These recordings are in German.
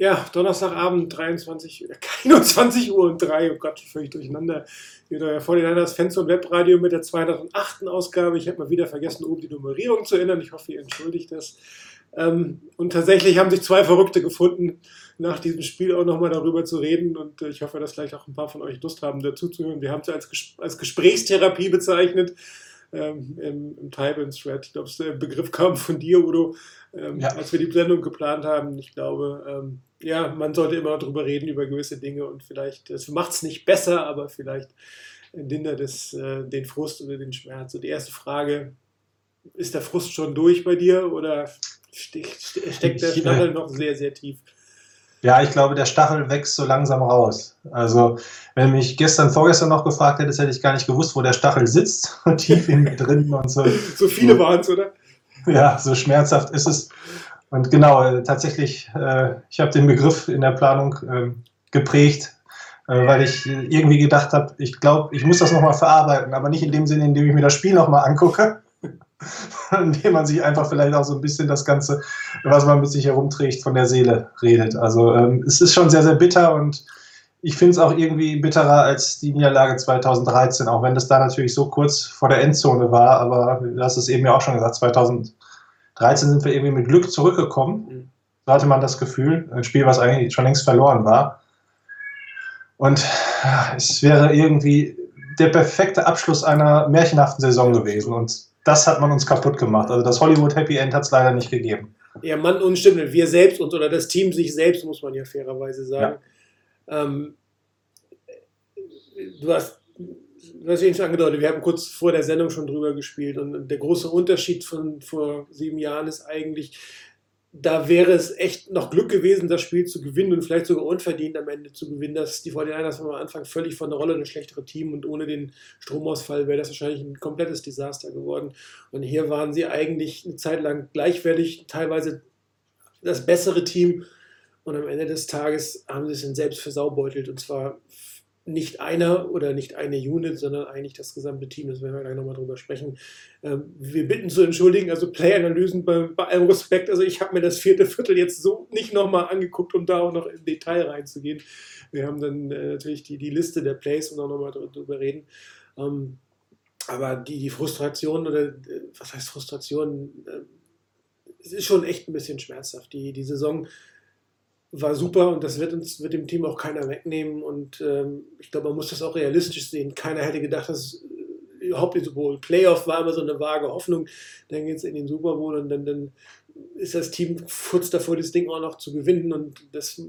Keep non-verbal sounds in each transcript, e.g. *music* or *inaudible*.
Ja, Donnerstagabend, 23, äh, *laughs* 21 Uhr und 3, oh Gott, völlig durcheinander. Wieder vor den Fans und Webradio mit der 208. Ausgabe. Ich habe mal wieder vergessen, oben die Nummerierung zu ändern. Ich hoffe, ihr entschuldigt das. Ähm, und tatsächlich haben sich zwei Verrückte gefunden, nach diesem Spiel auch nochmal darüber zu reden. Und äh, ich hoffe, dass vielleicht auch ein paar von euch Lust haben, dazu zu hören. Wir haben es als, Ges als Gesprächstherapie bezeichnet. Ähm, im, im Tywin-Thread. Ich glaube, der Begriff kam von dir, Udo, ähm, Ja. als wir die Sendung geplant haben. Ich glaube, ähm, ja, man sollte immer drüber reden, über gewisse Dinge und vielleicht, das macht es nicht besser, aber vielleicht lindert es äh, den Frust oder den Schmerz. Und die erste Frage, ist der Frust schon durch bei dir oder ste ste steckt der Stachel noch sehr, sehr tief? Ja, ich glaube, der Stachel wächst so langsam raus. Also, wenn du mich gestern, vorgestern noch gefragt hättest, hätte ich gar nicht gewusst, wo der Stachel sitzt. *laughs* Tief in mir drin und so. So viele waren es, oder? Ja, so schmerzhaft ist es. Und genau, äh, tatsächlich, äh, ich habe den Begriff in der Planung ähm, geprägt, äh, weil ich irgendwie gedacht habe, ich glaube, ich muss das nochmal verarbeiten, aber nicht in dem Sinne, indem ich mir das Spiel nochmal angucke, *laughs* indem man sich einfach vielleicht auch so ein bisschen das Ganze, was man mit sich herumträgt, von der Seele redet. Also ähm, es ist schon sehr, sehr bitter und ich finde es auch irgendwie bitterer als die Niederlage 2013, auch wenn das da natürlich so kurz vor der Endzone war, aber du hast es eben ja auch schon gesagt, 2013 sind wir irgendwie mit Glück zurückgekommen. Mhm. So hatte man das Gefühl, ein Spiel, was eigentlich schon längst verloren war. Und ja, es wäre irgendwie der perfekte Abschluss einer märchenhaften Saison gewesen. Und das hat man uns kaputt gemacht. Also das Hollywood Happy End hat es leider nicht gegeben. Ja, Mann und wir selbst und oder das Team sich selbst, muss man ja fairerweise sagen. Ähm, du hast, eben schon angedeutet, wir haben kurz vor der Sendung schon drüber gespielt und der große Unterschied von vor sieben Jahren ist eigentlich, da wäre es echt noch Glück gewesen, das Spiel zu gewinnen und vielleicht sogar unverdient am Ende zu gewinnen, dass die 49ers von am Anfang völlig von der Rolle das schlechtere Team und ohne den Stromausfall wäre das wahrscheinlich ein komplettes Desaster geworden. Und hier waren sie eigentlich eine Zeit lang gleichwertig, teilweise das bessere Team und am Ende des Tages haben sie es dann selbst versaubeutelt und zwar nicht einer oder nicht eine Unit, sondern eigentlich das gesamte Team. Das werden wir gleich nochmal drüber sprechen. Ähm, wir bitten zu entschuldigen, also Play-Analysen bei, bei allem Respekt. Also ich habe mir das vierte Viertel jetzt so nicht nochmal angeguckt, um da auch noch im Detail reinzugehen. Wir haben dann äh, natürlich die, die Liste der Plays und auch nochmal drüber reden. Ähm, aber die, die Frustration oder äh, was heißt Frustration? Äh, es ist schon echt ein bisschen schmerzhaft. Die, die Saison war super und das wird uns wird dem Team auch keiner wegnehmen. Und ähm, ich glaube, man muss das auch realistisch sehen. Keiner hätte gedacht, dass äh, überhaupt die Super Bowl Playoff war immer so eine vage Hoffnung. Dann geht es in den Super Bowl und dann, dann ist das Team kurz davor, das Ding auch noch zu gewinnen. Und das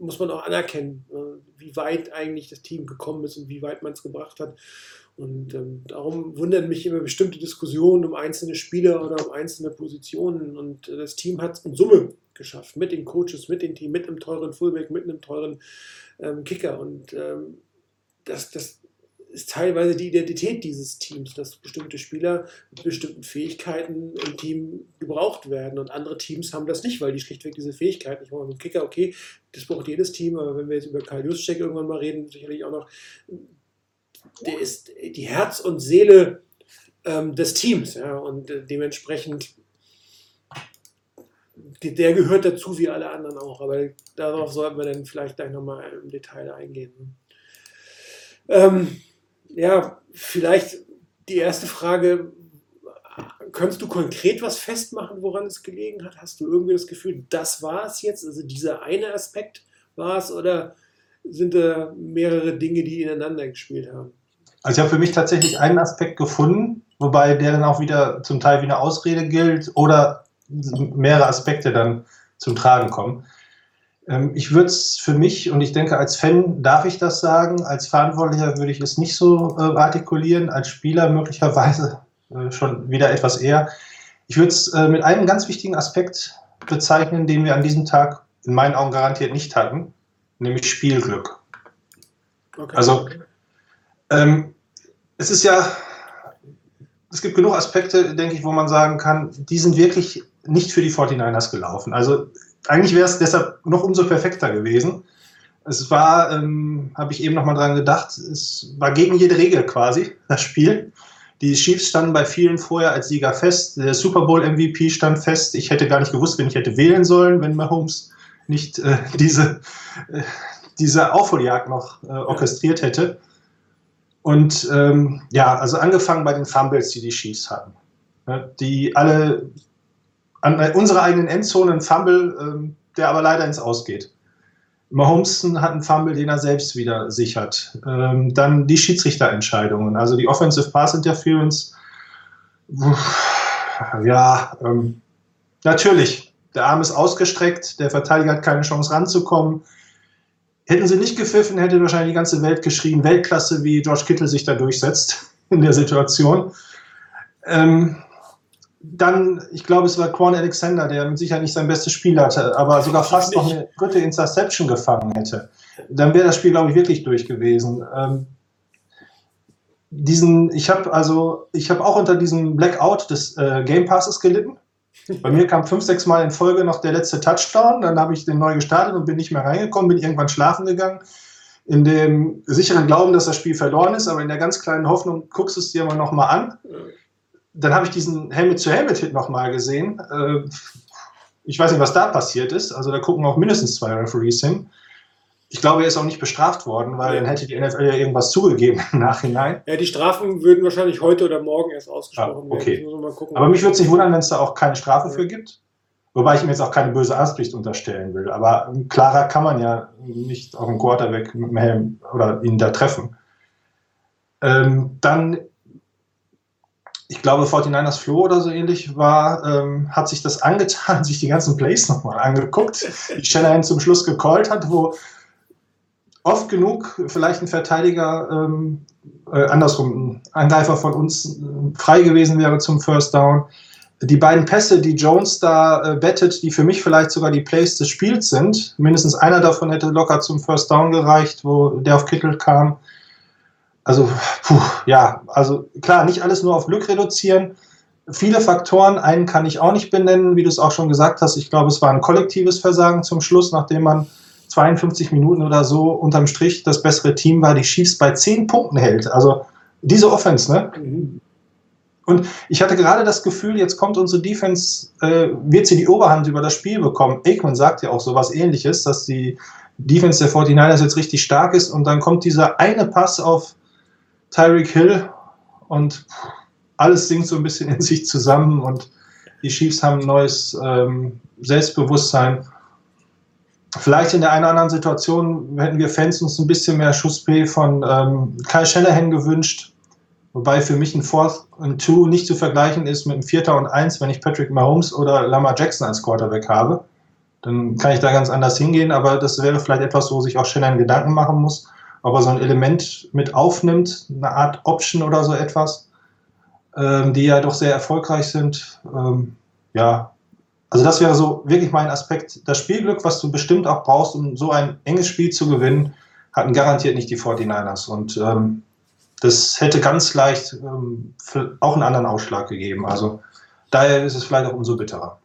muss man auch anerkennen, äh, wie weit eigentlich das Team gekommen ist und wie weit man es gebracht hat. Und ähm, darum wundern mich immer bestimmte Diskussionen um einzelne Spieler oder um einzelne Positionen. Und äh, das Team hat es in Summe geschafft, mit den Coaches, mit dem Team, mit einem teuren Fullback, mit einem teuren ähm, Kicker. Und ähm, das, das ist teilweise die Identität dieses Teams, dass bestimmte Spieler mit bestimmten Fähigkeiten im Team gebraucht werden. Und andere Teams haben das nicht, weil die schlichtweg diese Fähigkeiten nicht. Ein Kicker, okay, das braucht jedes Team, aber wenn wir jetzt über Karl Juszczyk irgendwann mal reden, sicherlich auch noch der ist die Herz und Seele ähm, des Teams. Ja, und äh, dementsprechend, der gehört dazu wie alle anderen auch. Aber darauf sollten wir dann vielleicht gleich nochmal im Detail eingehen. Ähm, ja, vielleicht die erste Frage. Könntest du konkret was festmachen, woran es gelegen hat? Hast du irgendwie das Gefühl, das war es jetzt? Also dieser eine Aspekt war es oder sind da mehrere Dinge, die ineinander gespielt haben? Also ich habe für mich tatsächlich einen Aspekt gefunden, wobei der dann auch wieder zum Teil wie eine Ausrede gilt oder mehrere Aspekte dann zum Tragen kommen. Ähm, ich würde es für mich, und ich denke, als Fan darf ich das sagen, als Verantwortlicher würde ich es nicht so äh, artikulieren, als Spieler möglicherweise äh, schon wieder etwas eher. Ich würde es äh, mit einem ganz wichtigen Aspekt bezeichnen, den wir an diesem Tag in meinen Augen garantiert nicht hatten, nämlich Spielglück. Okay. Also ähm, es ist ja, es gibt genug Aspekte, denke ich, wo man sagen kann, die sind wirklich nicht für die 49ers gelaufen. Also eigentlich wäre es deshalb noch umso perfekter gewesen. Es war, ähm, habe ich eben nochmal dran gedacht, es war gegen jede Regel quasi, das Spiel. Die Chiefs standen bei vielen vorher als Sieger fest. Der Super Bowl MVP stand fest. Ich hätte gar nicht gewusst, wen ich hätte wählen sollen, wenn Mahomes nicht äh, diese, äh, diese Aufholjagd noch äh, orchestriert hätte. Und ähm, ja, also angefangen bei den Fumbles, die die Chiefs hatten. Die alle an unserer eigenen Endzone ein Fumble, ähm, der aber leider ins Ausgeht. Mahomes hat einen Fumble, den er selbst wieder sichert. Ähm, dann die Schiedsrichterentscheidungen, also die Offensive Pass Interference. Ja, ähm, natürlich, der Arm ist ausgestreckt, der Verteidiger hat keine Chance ranzukommen. Hätten sie nicht gepfiffen, hätte wahrscheinlich die ganze Welt geschrien, Weltklasse, wie George Kittle sich da durchsetzt *laughs* in der Situation. Ähm, dann, ich glaube, es war Quan Alexander, der mit Sicherheit nicht sein bestes Spiel hatte, aber sogar fast noch eine dritte Interception gefangen hätte. Dann wäre das Spiel, glaube ich, wirklich durch gewesen. Ähm, diesen, ich habe also, ich habe auch unter diesem Blackout des äh, Game Passes gelitten. Bei mir kam fünf, sechs Mal in Folge noch der letzte Touchdown, dann habe ich den neu gestartet und bin nicht mehr reingekommen, bin irgendwann schlafen gegangen, in dem sicheren Glauben, dass das Spiel verloren ist, aber in der ganz kleinen Hoffnung, guckst du es dir mal nochmal an. Dann habe ich diesen Helmet-zu-Helmet-Hit nochmal gesehen. Äh, ich weiß nicht, was da passiert ist. Also da gucken auch mindestens zwei Referees hin. Ich glaube, er ist auch nicht bestraft worden, weil dann hätte die NFL ja irgendwas zugegeben im Nachhinein. Ja, die Strafen würden wahrscheinlich heute oder morgen erst ausgesprochen ah, okay. werden. Aber mich würde es nicht wundern, wenn es da auch keine Strafe ja. für gibt. Wobei ich ihm jetzt auch keine böse Absicht unterstellen will. Aber klarer kann man ja nicht auf einen Quarterback mit dem Helm oder ihn da treffen. Ähm, dann, ich glaube, 49ers Flo oder so ähnlich war, ähm, hat sich das angetan, *laughs* sich die ganzen Plays nochmal angeguckt, die Shanahan zum Schluss gecallt hat, wo oft genug vielleicht ein Verteidiger, ähm, äh, andersrum, ein Angreifer von uns äh, frei gewesen wäre zum First Down. Die beiden Pässe, die Jones da äh, bettet, die für mich vielleicht sogar die Plays des Spiels sind, mindestens einer davon hätte locker zum First Down gereicht, wo der auf Kittel kam. Also, puh, ja, also klar, nicht alles nur auf Glück reduzieren. Viele Faktoren, einen kann ich auch nicht benennen, wie du es auch schon gesagt hast. Ich glaube, es war ein kollektives Versagen zum Schluss, nachdem man 52 Minuten oder so unterm Strich das bessere Team war, die Chiefs bei 10 Punkten hält. Also diese Offense, ne? Und ich hatte gerade das Gefühl, jetzt kommt unsere Defense, äh, wird sie die Oberhand über das Spiel bekommen. Aikman sagt ja auch sowas ähnliches, dass die Defense der 49ers jetzt richtig stark ist und dann kommt dieser eine Pass auf Tyreek Hill und alles sinkt so ein bisschen in sich zusammen und die Chiefs haben ein neues ähm, Selbstbewusstsein. Vielleicht in der einen oder anderen Situation hätten wir Fans uns ein bisschen mehr Schuss-P von ähm, Kyle Shanahan gewünscht. Wobei für mich ein Fourth und Two nicht zu vergleichen ist mit einem Vierter und Eins, wenn ich Patrick Mahomes oder Lamar Jackson als Quarterback habe. Dann kann ich da ganz anders hingehen, aber das wäre vielleicht etwas, wo sich auch Shanahan Gedanken machen muss, ob er so ein Element mit aufnimmt, eine Art Option oder so etwas, ähm, die ja doch sehr erfolgreich sind. Ähm, ja, also das wäre so wirklich mein Aspekt. Das Spielglück, was du bestimmt auch brauchst, um so ein enges Spiel zu gewinnen, hatten garantiert nicht die 49ers. Und ähm, das hätte ganz leicht ähm, auch einen anderen Ausschlag gegeben. Also daher ist es vielleicht auch umso bitterer.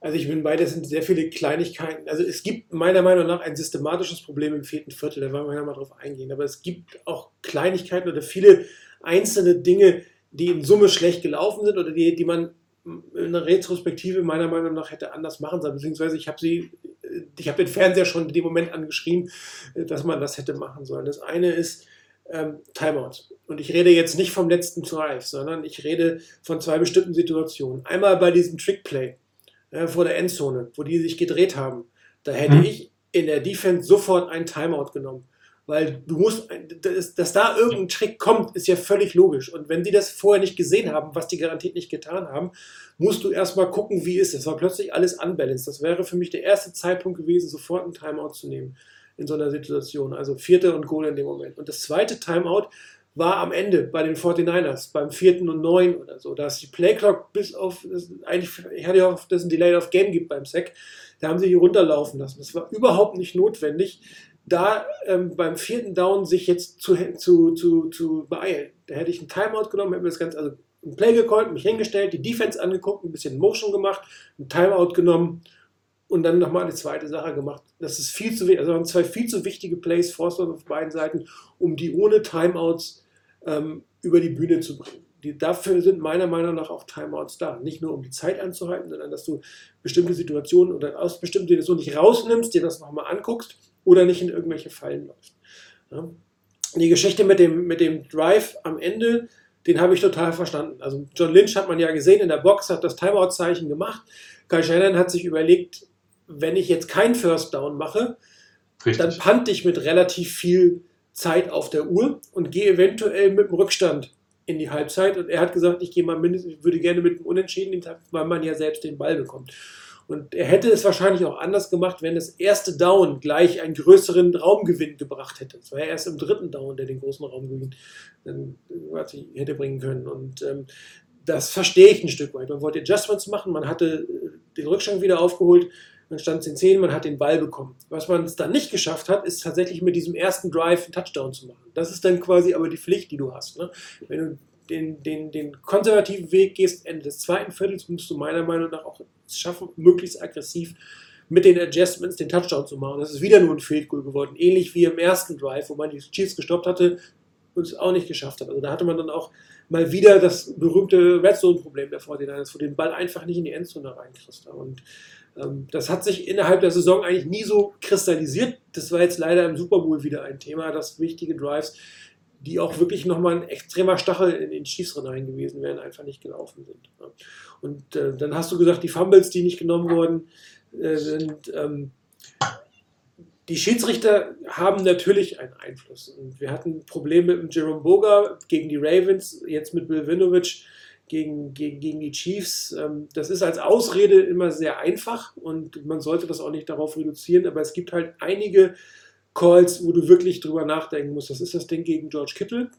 Also ich bin bei, das sind sehr viele Kleinigkeiten. Also es gibt meiner Meinung nach ein systematisches Problem im vierten Viertel, da wollen wir ja mal drauf eingehen. Aber es gibt auch Kleinigkeiten oder viele einzelne Dinge, die in Summe schlecht gelaufen sind oder die, die man in der Retrospektive meiner Meinung nach hätte anders machen sollen. Beziehungsweise ich habe sie, ich habe den Fernseher schon in dem Moment angeschrien, dass man das hätte machen sollen. Das eine ist, ähm, Timeout. Und ich rede jetzt nicht vom letzten Drive, sondern ich rede von zwei bestimmten Situationen. Einmal bei diesem Trickplay äh, vor der Endzone, wo die sich gedreht haben. Da hätte Mhm. ich in der Defense sofort ein Timeout genommen. Weil du musst, dass, dass da irgendein Trick kommt, ist ja völlig logisch. Und wenn die das vorher nicht gesehen haben, was die garantiert nicht getan haben, musst du erstmal gucken, wie ist es. War plötzlich alles unbalanced. Das wäre für mich der erste Zeitpunkt gewesen, sofort ein Timeout zu nehmen in so einer Situation. Also vierte und Goal in dem Moment. Und das zweite Timeout war am Ende bei den 49ers, beim vierten und neun oder so. Da ist die Playclock bis auf, eigentlich, ich hatte ja auch, dass es ein Delay of Game gibt beim Sack. Da haben sie hier runterlaufen lassen. Das war überhaupt nicht notwendig, da ähm, beim vierten Down sich jetzt zu, zu, zu, zu beeilen. Da hätte ich einen Timeout genommen, hätte mir das Ganze, also ein Play gecallt, mich hingestellt, die Defense angeguckt, ein bisschen Motion gemacht, ein Timeout genommen und dann nochmal eine zweite Sache gemacht. Das ist viel zu wichtig, also waren zwei viel zu wichtige Plays, Forstmann auf beiden Seiten, um die ohne Timeouts ähm, über die Bühne zu bringen. Die, dafür sind meiner Meinung nach auch Timeouts da. Nicht nur um die Zeit anzuhalten, sondern dass du bestimmte Situationen oder aus bestimmten Situationen nicht rausnimmst, dir das nochmal anguckst oder nicht in irgendwelche Fallen läufst. Ja. Die Geschichte mit dem, mit dem Drive am Ende, den habe ich total verstanden. Also John Lynch hat man ja gesehen in der Box, hat das Timeout-Zeichen gemacht. Kai Shannon hat sich überlegt, wenn ich jetzt kein First Down mache, dann Richtig. pante ich mit relativ viel Zeit auf der Uhr und gehe eventuell mit dem Rückstand in die Halbzeit. Und er hat gesagt, ich gehe mal mindestens, ich würde gerne mit dem Unentschieden, weil man ja selbst den Ball bekommt. Und er hätte es wahrscheinlich auch anders gemacht, wenn das erste Down gleich einen größeren Raumgewinn gebracht hätte. Es war ja erst im dritten Down, der den großen Raumgewinn dann äh, hätte bringen können. Und ähm, das verstehe ich ein Stück weit. Man wollte Adjustments machen, man hatte äh, den Rückstand wieder aufgeholt, man stand es in 10, man hat den Ball bekommen. Was man es dann nicht geschafft hat, ist tatsächlich mit diesem ersten Drive einen Touchdown zu machen. Das ist dann quasi aber die Pflicht, die du hast. Ne? Wenn du den, den, den konservativen Weg gehst, Ende des zweiten Viertels, musst du meiner Meinung nach auch schaffen, möglichst aggressiv mit den Adjustments den Touchdown zu machen. Das ist wieder nur ein Field Goal geworden. Ähnlich wie im ersten Drive, wo man die Chiefs gestoppt hatte und es auch nicht geschafft hat. Also da hatte man dann auch mal wieder das berühmte Red Zone-Problem der 49ers, wo den Ball einfach nicht in die Endzone reinkriegst. Und das hat sich innerhalb der Saison eigentlich nie so kristallisiert. Das war jetzt leider im Super Bowl wieder ein Thema, dass wichtige Drives, die auch wirklich nochmal ein extremer Stachel in den Chiefs rein gewesen wären, einfach nicht gelaufen sind. Und äh, dann hast du gesagt, die Fumbles, die nicht genommen wurden, äh, sind. Ähm, die Schiedsrichter haben natürlich einen Einfluss. Und wir hatten Probleme mit Jerome Boga gegen die Ravens, jetzt mit Bill Winovich gegen, gegen, gegen die Chiefs. Ähm, Das ist als Ausrede immer sehr einfach und man sollte das auch nicht darauf reduzieren, aber es gibt halt einige Calls, wo du wirklich drüber nachdenken musst. Das ist das Ding gegen George Kittle.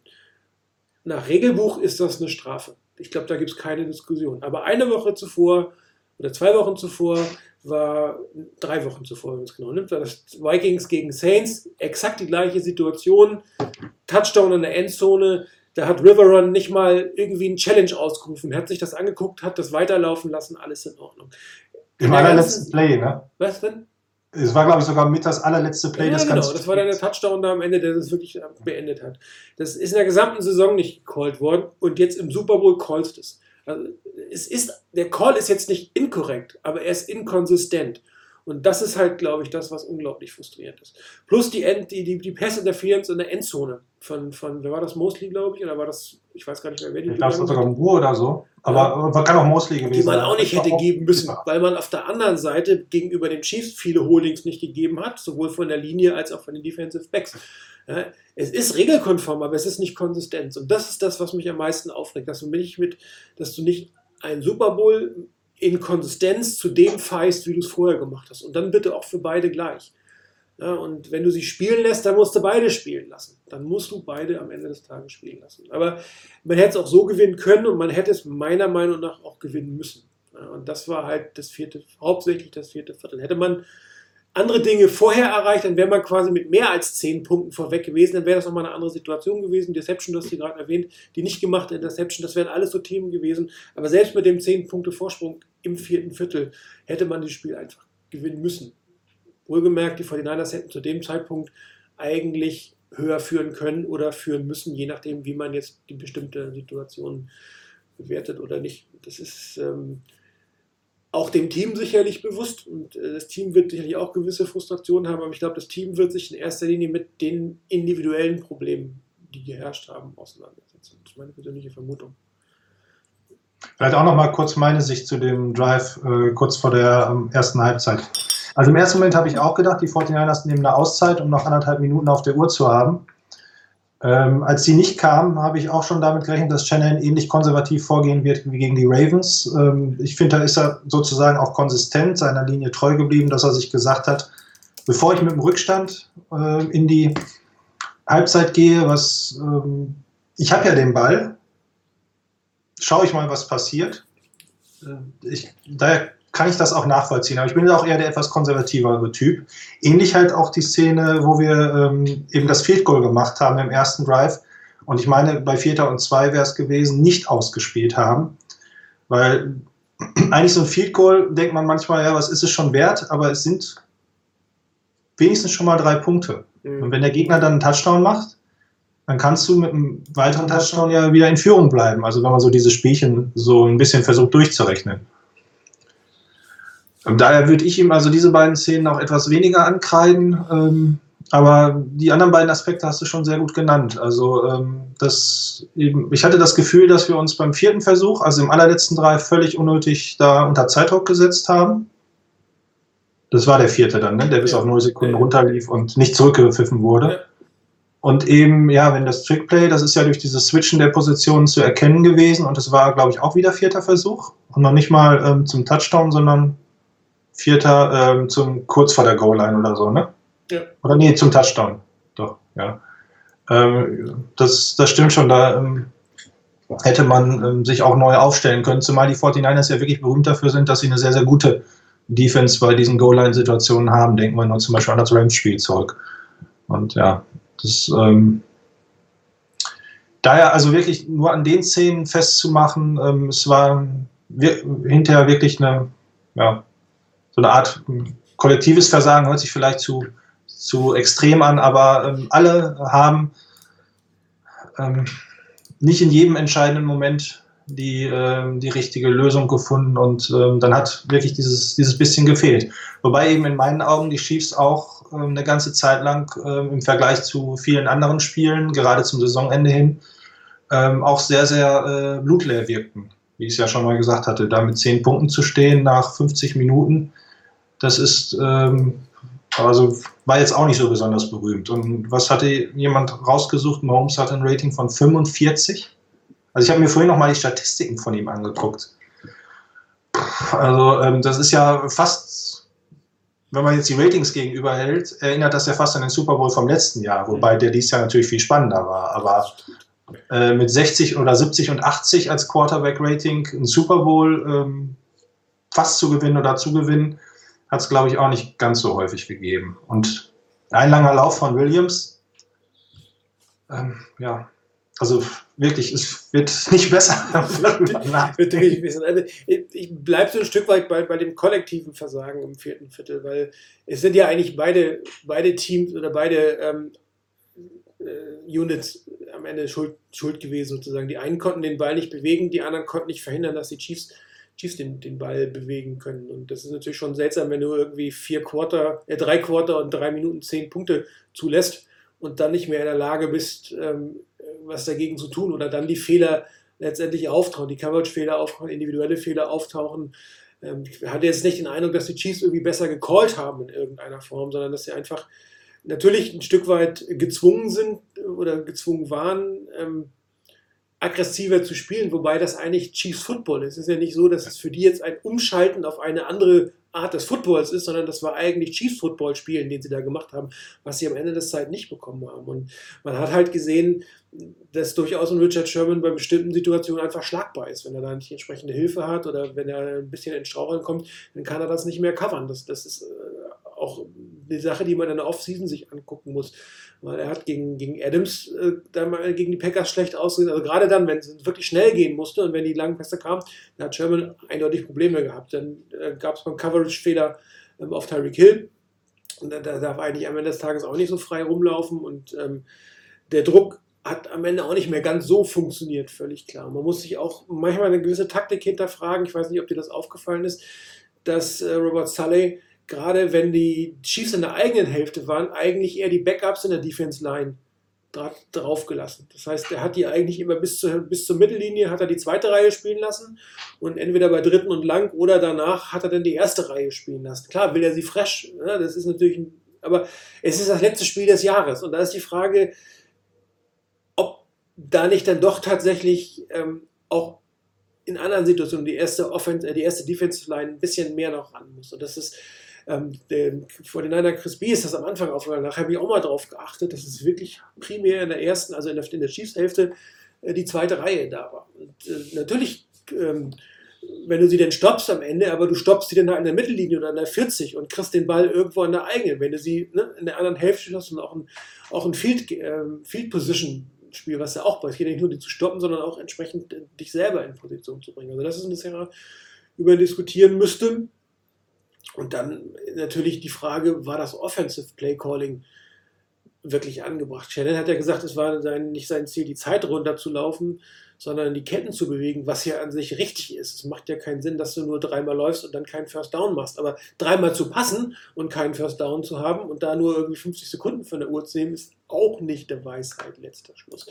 Nach Regelbuch ist das eine Strafe. Ich glaube, da gibt es keine Diskussion. Aber eine Woche zuvor oder zwei Wochen zuvor war, drei Wochen zuvor, wenn man es genau nimmt, war das Vikings gegen Saints, exakt die gleiche Situation. Touchdown in der Endzone. Da hat Riverrun nicht mal irgendwie einen Challenge ausgerufen, hat sich das angeguckt, hat das weiterlaufen lassen, alles in Ordnung. Im allerletzten Play, ne? Was denn? Es war, glaube ich, sogar mit das allerletzte Play ja, des genau, ganzen das war dann der Touchdown da am Ende, der das wirklich beendet hat. Das ist in der gesamten Saison nicht gecallt worden und jetzt im Super Bowl callst es. Also, es ist, der Call ist jetzt nicht inkorrekt, aber er ist inkonsistent. Und das ist halt, glaube ich, das, was unglaublich frustrierend ist. Plus die, End, die, die, die Pass-Interference in der Endzone von, von, wer war das, Mosley, glaube ich, oder war das, ich weiß gar nicht mehr, wer die Ich glaube, es war sogar Ruhe oder so. Aber ja. kann auch Mosley gewesen die man auch nicht hätte auch- geben müssen, weil man auf der anderen Seite gegenüber den Chiefs viele Holdings nicht gegeben hat, sowohl von der Linie als auch von den Defensive Backs. Ja, es ist regelkonform, aber es ist nicht konsistent. Und das ist das, was mich am meisten aufregt, dass du nicht mit, dass du nicht einen Super Bowl in Konsistenz zu dem feist, wie du es vorher gemacht hast. Und dann bitte auch für beide gleich. Ja, und wenn du sie spielen lässt, dann musst du beide spielen lassen. Dann musst du beide am Ende des Tages spielen lassen. Aber man hätte es auch so gewinnen können und man hätte es meiner Meinung nach auch gewinnen müssen. Ja, und das war halt das vierte, hauptsächlich das vierte Viertel. Hätte man andere Dinge vorher erreicht, dann wäre man quasi mit mehr als zehn Punkten vorweg gewesen, dann wäre das nochmal eine andere Situation gewesen. Deception, das hast du gerade erwähnt, die nicht gemachte Interception, das wären alles so Themen gewesen. Aber selbst mit dem zehn Punkte Vorsprung im vierten Viertel hätte man das Spiel einfach gewinnen müssen. Wohlgemerkt, die 49ers hätten zu dem Zeitpunkt eigentlich höher führen können oder führen müssen, je nachdem, wie man jetzt die bestimmte Situation bewertet oder nicht. Das ist ähm, auch dem Team sicherlich bewusst und äh, das Team wird sicherlich auch gewisse Frustrationen haben, aber ich glaube, das Team wird sich in erster Linie mit den individuellen Problemen, die geherrscht haben, auseinandersetzen. Das ist meine persönliche Vermutung. Vielleicht auch noch mal kurz meine Sicht zu dem Drive äh, kurz vor der ähm, ersten Halbzeit. Also im ersten Moment habe ich auch gedacht, die 49ers nehmen eine Auszeit, um noch anderthalb Minuten auf der Uhr zu haben. Ähm, als sie nicht kam, habe ich auch schon damit gerechnet, dass Shanahan ähnlich konservativ vorgehen wird wie gegen die Ravens. Ähm, ich finde, da ist er sozusagen auch konsistent, seiner Linie treu geblieben, dass er sich gesagt hat, bevor ich mit dem Rückstand äh, in die Halbzeit gehe, was ähm, ich habe ja den Ball, schaue ich mal, was passiert. Äh, Ich, daher kann ich das auch nachvollziehen. Aber ich bin auch eher der etwas konservativere Typ. Ähnlich halt auch die Szene, wo wir ähm, eben das Field Goal gemacht haben im ersten Drive. Und ich meine, bei Vierter und Zwei wäre es gewesen, nicht ausgespielt haben. Weil *clears throat* eigentlich so ein Field Goal denkt man manchmal, ja, was ist es schon wert? Aber es sind wenigstens schon mal drei Punkte. Und wenn der Gegner dann einen Touchdown macht, dann kannst du mit einem weiteren Touchdown ja wieder in Führung bleiben. Also wenn man so diese Spielchen so ein bisschen versucht durchzurechnen. Daher würde ich ihm also diese beiden Szenen auch etwas weniger ankreiden. Ähm, aber die anderen beiden Aspekte hast du schon sehr gut genannt. Also ähm, das eben, ich hatte das Gefühl, dass wir uns beim vierten Versuch, also im allerletzten drei, völlig unnötig da unter Zeitdruck gesetzt haben. Das war der vierte dann, ne? der bis Ja. auf 0 Sekunden runterlief und nicht zurückgepfiffen wurde. Ja. Und eben, ja, wenn das Trickplay, das ist ja durch dieses Switchen der Positionen zu erkennen gewesen und es war, glaube ich, auch wieder vierter Versuch und noch nicht mal ähm, zum Touchdown, sondern vierter ähm, zum kurz vor der Goal-Line oder so, ne? Ja. Oder nee, zum Touchdown. Doch, ja. Ähm, das, das stimmt schon, da ähm, hätte man ähm, sich auch neu aufstellen können, zumal die 49ers ja wirklich berühmt dafür sind, dass sie eine sehr, sehr gute Defense bei diesen Goal-Line-Situationen haben. Denken wir nur zum Beispiel an das Rams-Spiel zurück. Und ja, das ähm, daher also wirklich nur an den Szenen festzumachen, ähm, es war wir, hinterher wirklich eine, ja, so eine Art kollektives Versagen, hört sich vielleicht zu, zu extrem an, aber ähm, alle haben ähm, nicht in jedem entscheidenden Moment die, ähm, die richtige Lösung gefunden und ähm, dann hat wirklich dieses, dieses bisschen gefehlt. Wobei eben in meinen Augen die Chiefs auch ähm, eine ganze Zeit lang ähm, im Vergleich zu vielen anderen Spielen, gerade zum Saisonende hin, ähm, auch sehr, sehr äh, blutleer wirkten. Wie ich es ja schon mal gesagt hatte, da mit zehn Punkten zu stehen nach 50 Minuten, das ist, ähm, also war jetzt auch nicht so besonders berühmt. Und was hatte jemand rausgesucht? Mahomes hat ein Rating von 45. Also ich habe mir vorhin noch mal die Statistiken von ihm angeguckt. Also ähm, das ist ja fast, wenn man jetzt die Ratings gegenüberhält, erinnert das ja fast an den Super Bowl vom letzten Jahr, wobei der dies Jahr natürlich viel spannender war. Aber äh, mit 60 oder 70 und 80 als Quarterback-Rating ein Super Bowl ähm, fast zu gewinnen oder zu gewinnen, hat es, glaube ich, auch nicht ganz so häufig gegeben. Und ein langer Lauf von Williams, ähm, ja, also wirklich, es wird *laughs* *laughs* nicht besser. Also, ich ich bleibe so ein Stück weit bei, bei dem kollektiven Versagen im vierten Viertel, weil es sind ja eigentlich beide, beide Teams oder beide ähm, äh, Units am Ende schuld, schuld gewesen sozusagen. Die einen konnten den Ball nicht bewegen, die anderen konnten nicht verhindern, dass die Chiefs, Chiefs den, den Ball bewegen können. Und das ist natürlich schon seltsam, wenn du irgendwie vier Quarter, äh, drei Quarter und drei Minuten zehn Punkte zulässt und dann nicht mehr in der Lage bist, ähm, was dagegen zu tun oder dann die Fehler letztendlich auftauchen, die Coverage-Fehler auftauchen, individuelle Fehler auftauchen. Ähm, ich hatte jetzt nicht den Eindruck, dass die Chiefs irgendwie besser gecallt haben in irgendeiner Form, sondern dass sie einfach natürlich ein Stück weit gezwungen sind oder gezwungen waren, ähm, aggressiver zu spielen, wobei das eigentlich Chiefs Football ist. Es ist ja nicht so, dass es für die jetzt ein Umschalten auf eine andere Art des Footballs ist, sondern das war eigentlich Chiefs Football spielen, den sie da gemacht haben, was sie am Ende des Zeit nicht bekommen haben. Und man hat halt gesehen, dass durchaus ein Richard Sherman bei bestimmten Situationen einfach schlagbar ist. Wenn er da nicht entsprechende Hilfe hat oder wenn er ein bisschen in Straucheln kommt, dann kann er das nicht mehr covern. Das, das ist äh, auch eine Sache, die man in der Offseason sich angucken muss. Weil er hat gegen, gegen Adams äh, gegen die Packers schlecht ausgesehen. Also gerade dann, wenn es wirklich schnell gehen musste und wenn die langen Pässe kamen, dann hat Sherman eindeutig Probleme gehabt. Dann äh, gab es beim Coverage-Fehler ähm, auf Tyreek Hill. Und da, da darf eigentlich am Ende des Tages auch nicht so frei rumlaufen. Und ähm, der Druck hat am Ende auch nicht mehr ganz so funktioniert, völlig klar. Man muss sich auch manchmal eine gewisse Taktik hinterfragen. Ich weiß nicht, ob dir das aufgefallen ist, dass äh, Robert Sully gerade wenn die Chiefs in der eigenen Hälfte waren, eigentlich eher die Backups in der Defense Line drauf gelassen. Das heißt, er hat die eigentlich immer bis zur, bis zur Mittellinie hat er die zweite Reihe spielen lassen und entweder bei dritten und lang oder danach hat er dann die erste Reihe spielen lassen. Klar, will er sie fresh, ne? das ist natürlich, ein, aber es ist das letzte Spiel des Jahres und da ist die Frage, ob da nicht dann doch tatsächlich ähm, auch in anderen Situationen die erste Offense, äh, die erste Defensive Line ein bisschen mehr noch ran muss. Und das ist ähm, dem, vor den einer Chris B ist das am Anfang aufgefallen. Nachher habe ich auch mal darauf geachtet, dass es wirklich primär in der ersten, also in der, in der Chiefs-Hälfte, äh, die zweite Reihe da war. Und, äh, natürlich, ähm, wenn du sie denn stoppst am Ende, aber du stoppst sie dann halt in der Mittellinie oder in der 40 und kriegst den Ball irgendwo in der eigenen. Wenn du sie ne, in der anderen Hälfte hast und auch ein, auch ein Field, äh, Field Position Spiel, was ja auch geht nicht nur, die zu stoppen, sondern auch entsprechend äh, dich selber in Position zu bringen. Also das ist ein bisschen, über diskutieren müsste. Und dann natürlich die Frage, war das Offensive Play Calling wirklich angebracht? Shannon hat ja gesagt, es war sein, nicht sein Ziel, die Zeit runterzulaufen, sondern die Ketten zu bewegen, was ja an sich richtig ist. Es macht ja keinen Sinn, dass du nur dreimal läufst und dann keinen First Down machst. Aber dreimal zu passen und keinen First Down zu haben und da nur irgendwie 50 Sekunden von der Uhr zu nehmen, ist auch nicht der Weisheit letzter Schluss.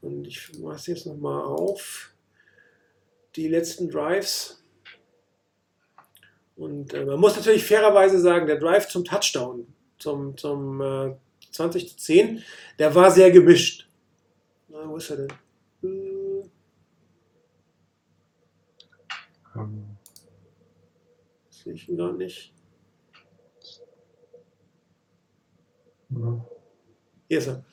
Und ich mache es jetzt nochmal auf. Die letzten Drives und äh, man muss natürlich fairerweise sagen, der Drive zum Touchdown, zum, zum äh, 20 zu 10, der war sehr gemischt. Na, wo ist er denn? Äh, Ähm, sehe ich ihn gar nicht. ja. Hier ist er.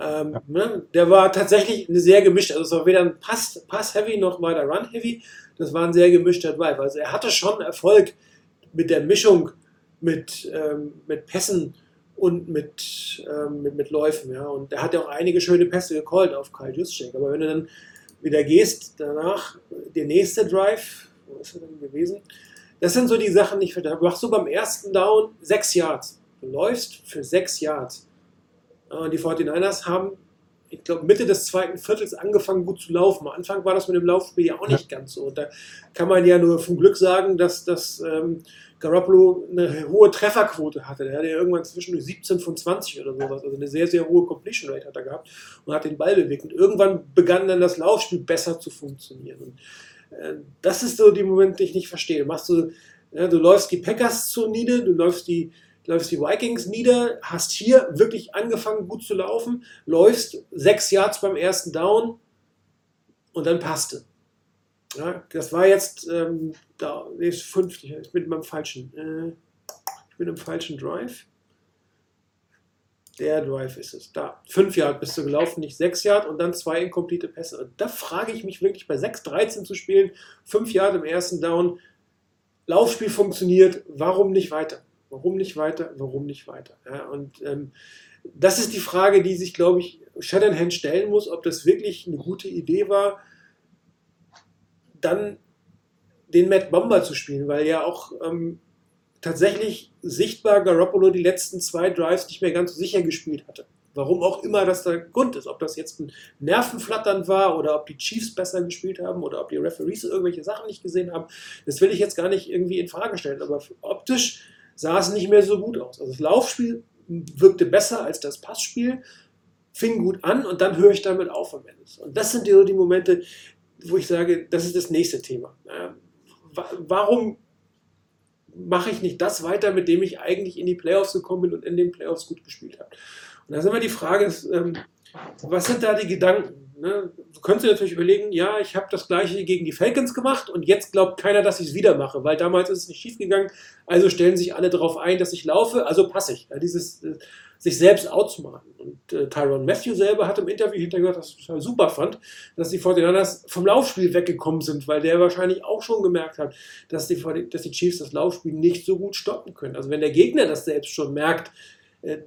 Ähm, ne, der war tatsächlich eine sehr gemischt. Also es war weder ein Pass, Pass-Heavy noch war der Run-Heavy. Das war ein sehr gemischter Drive. Also er hatte schon Erfolg mit der Mischung mit, ähm, mit Pässen und mit, ähm, mit, mit Läufen. Ja. Und er hat ja auch einige schöne Pässe gecallt auf Kyle Juszczyk. Aber wenn du dann wieder gehst, danach der nächste Drive, wo ist er denn gewesen? Das sind so die Sachen, die ich. Du machst du beim ersten Down sechs Yards. Du läufst für sechs Yards. Äh, Die 49ers haben, ich glaube, Mitte des zweiten Viertels angefangen gut zu laufen. Am Anfang war das mit dem Laufspiel ja auch nicht ganz so. Und da kann man ja nur vom Glück sagen, dass, dass ähm, Garoppolo eine hohe Trefferquote hatte. Der hatte ja irgendwann zwischen 17 von 20 oder sowas. Also eine sehr, sehr hohe Completion Rate hat er gehabt und hat den Ball bewegt. Und irgendwann begann dann das Laufspiel besser zu funktionieren. Und, äh, das ist so die Moment, die ich nicht verstehe. Machst du, ja, du läufst die Packers zu nieder, du läufst die läufst die Vikings nieder, hast hier wirklich angefangen gut zu laufen, läufst sechs Yards beim ersten Down und dann passte. Ja, das war jetzt ähm, da nee, ist fünf, ich bin beim falschen. Äh, ich bin im falschen Drive. Der Drive ist es. Da. Fünf Yard bist du gelaufen, nicht sechs Yard und dann zwei inkomplete Pässe. Da frage ich mich wirklich, bei 6-13 zu spielen, fünf Yard im ersten Down, Laufspiel funktioniert, warum nicht weiter? Warum nicht weiter? Warum nicht weiter? Ja, und ähm, das ist die Frage, die sich, glaube ich, Shanahan stellen muss, ob das wirklich eine gute Idee war, dann den Matt Bomber zu spielen, weil ja auch ähm, tatsächlich sichtbar Garoppolo die letzten zwei Drives nicht mehr ganz so sicher gespielt hatte. Warum auch immer das der Grund ist, ob das jetzt ein Nervenflattern war oder ob die Chiefs besser gespielt haben oder ob die Referees irgendwelche Sachen nicht gesehen haben, das will ich jetzt gar nicht irgendwie in Frage stellen. Aber optisch sah es nicht mehr so gut aus. Also das Laufspiel wirkte besser als das Passspiel, fing gut an und dann höre ich damit auf am Ende. Und das sind so die Momente, wo ich sage, das ist das nächste Thema. Ähm, warum mache ich nicht das weiter, mit dem ich eigentlich in die Playoffs gekommen bin und in den Playoffs gut gespielt habe? Und da ist immer die Frage, ähm, was sind da die Gedanken? Ne? Du könntest dir natürlich überlegen, ja, ich habe das gleiche gegen die Falcons gemacht und jetzt glaubt keiner, dass ich es wieder mache, weil damals ist es nicht schief gegangen, also stellen sich alle darauf ein, dass ich laufe, also passe ich. Ja, dieses äh, sich selbst outzumachen. Und äh, Tyron Matthew selber hat im Interview hintergehört, dass ich das super fand, dass die 49ers vom Laufspiel weggekommen sind, weil der wahrscheinlich auch schon gemerkt hat, dass die, dass die Chiefs das Laufspiel nicht so gut stoppen können. Also wenn der Gegner das selbst schon merkt, äh,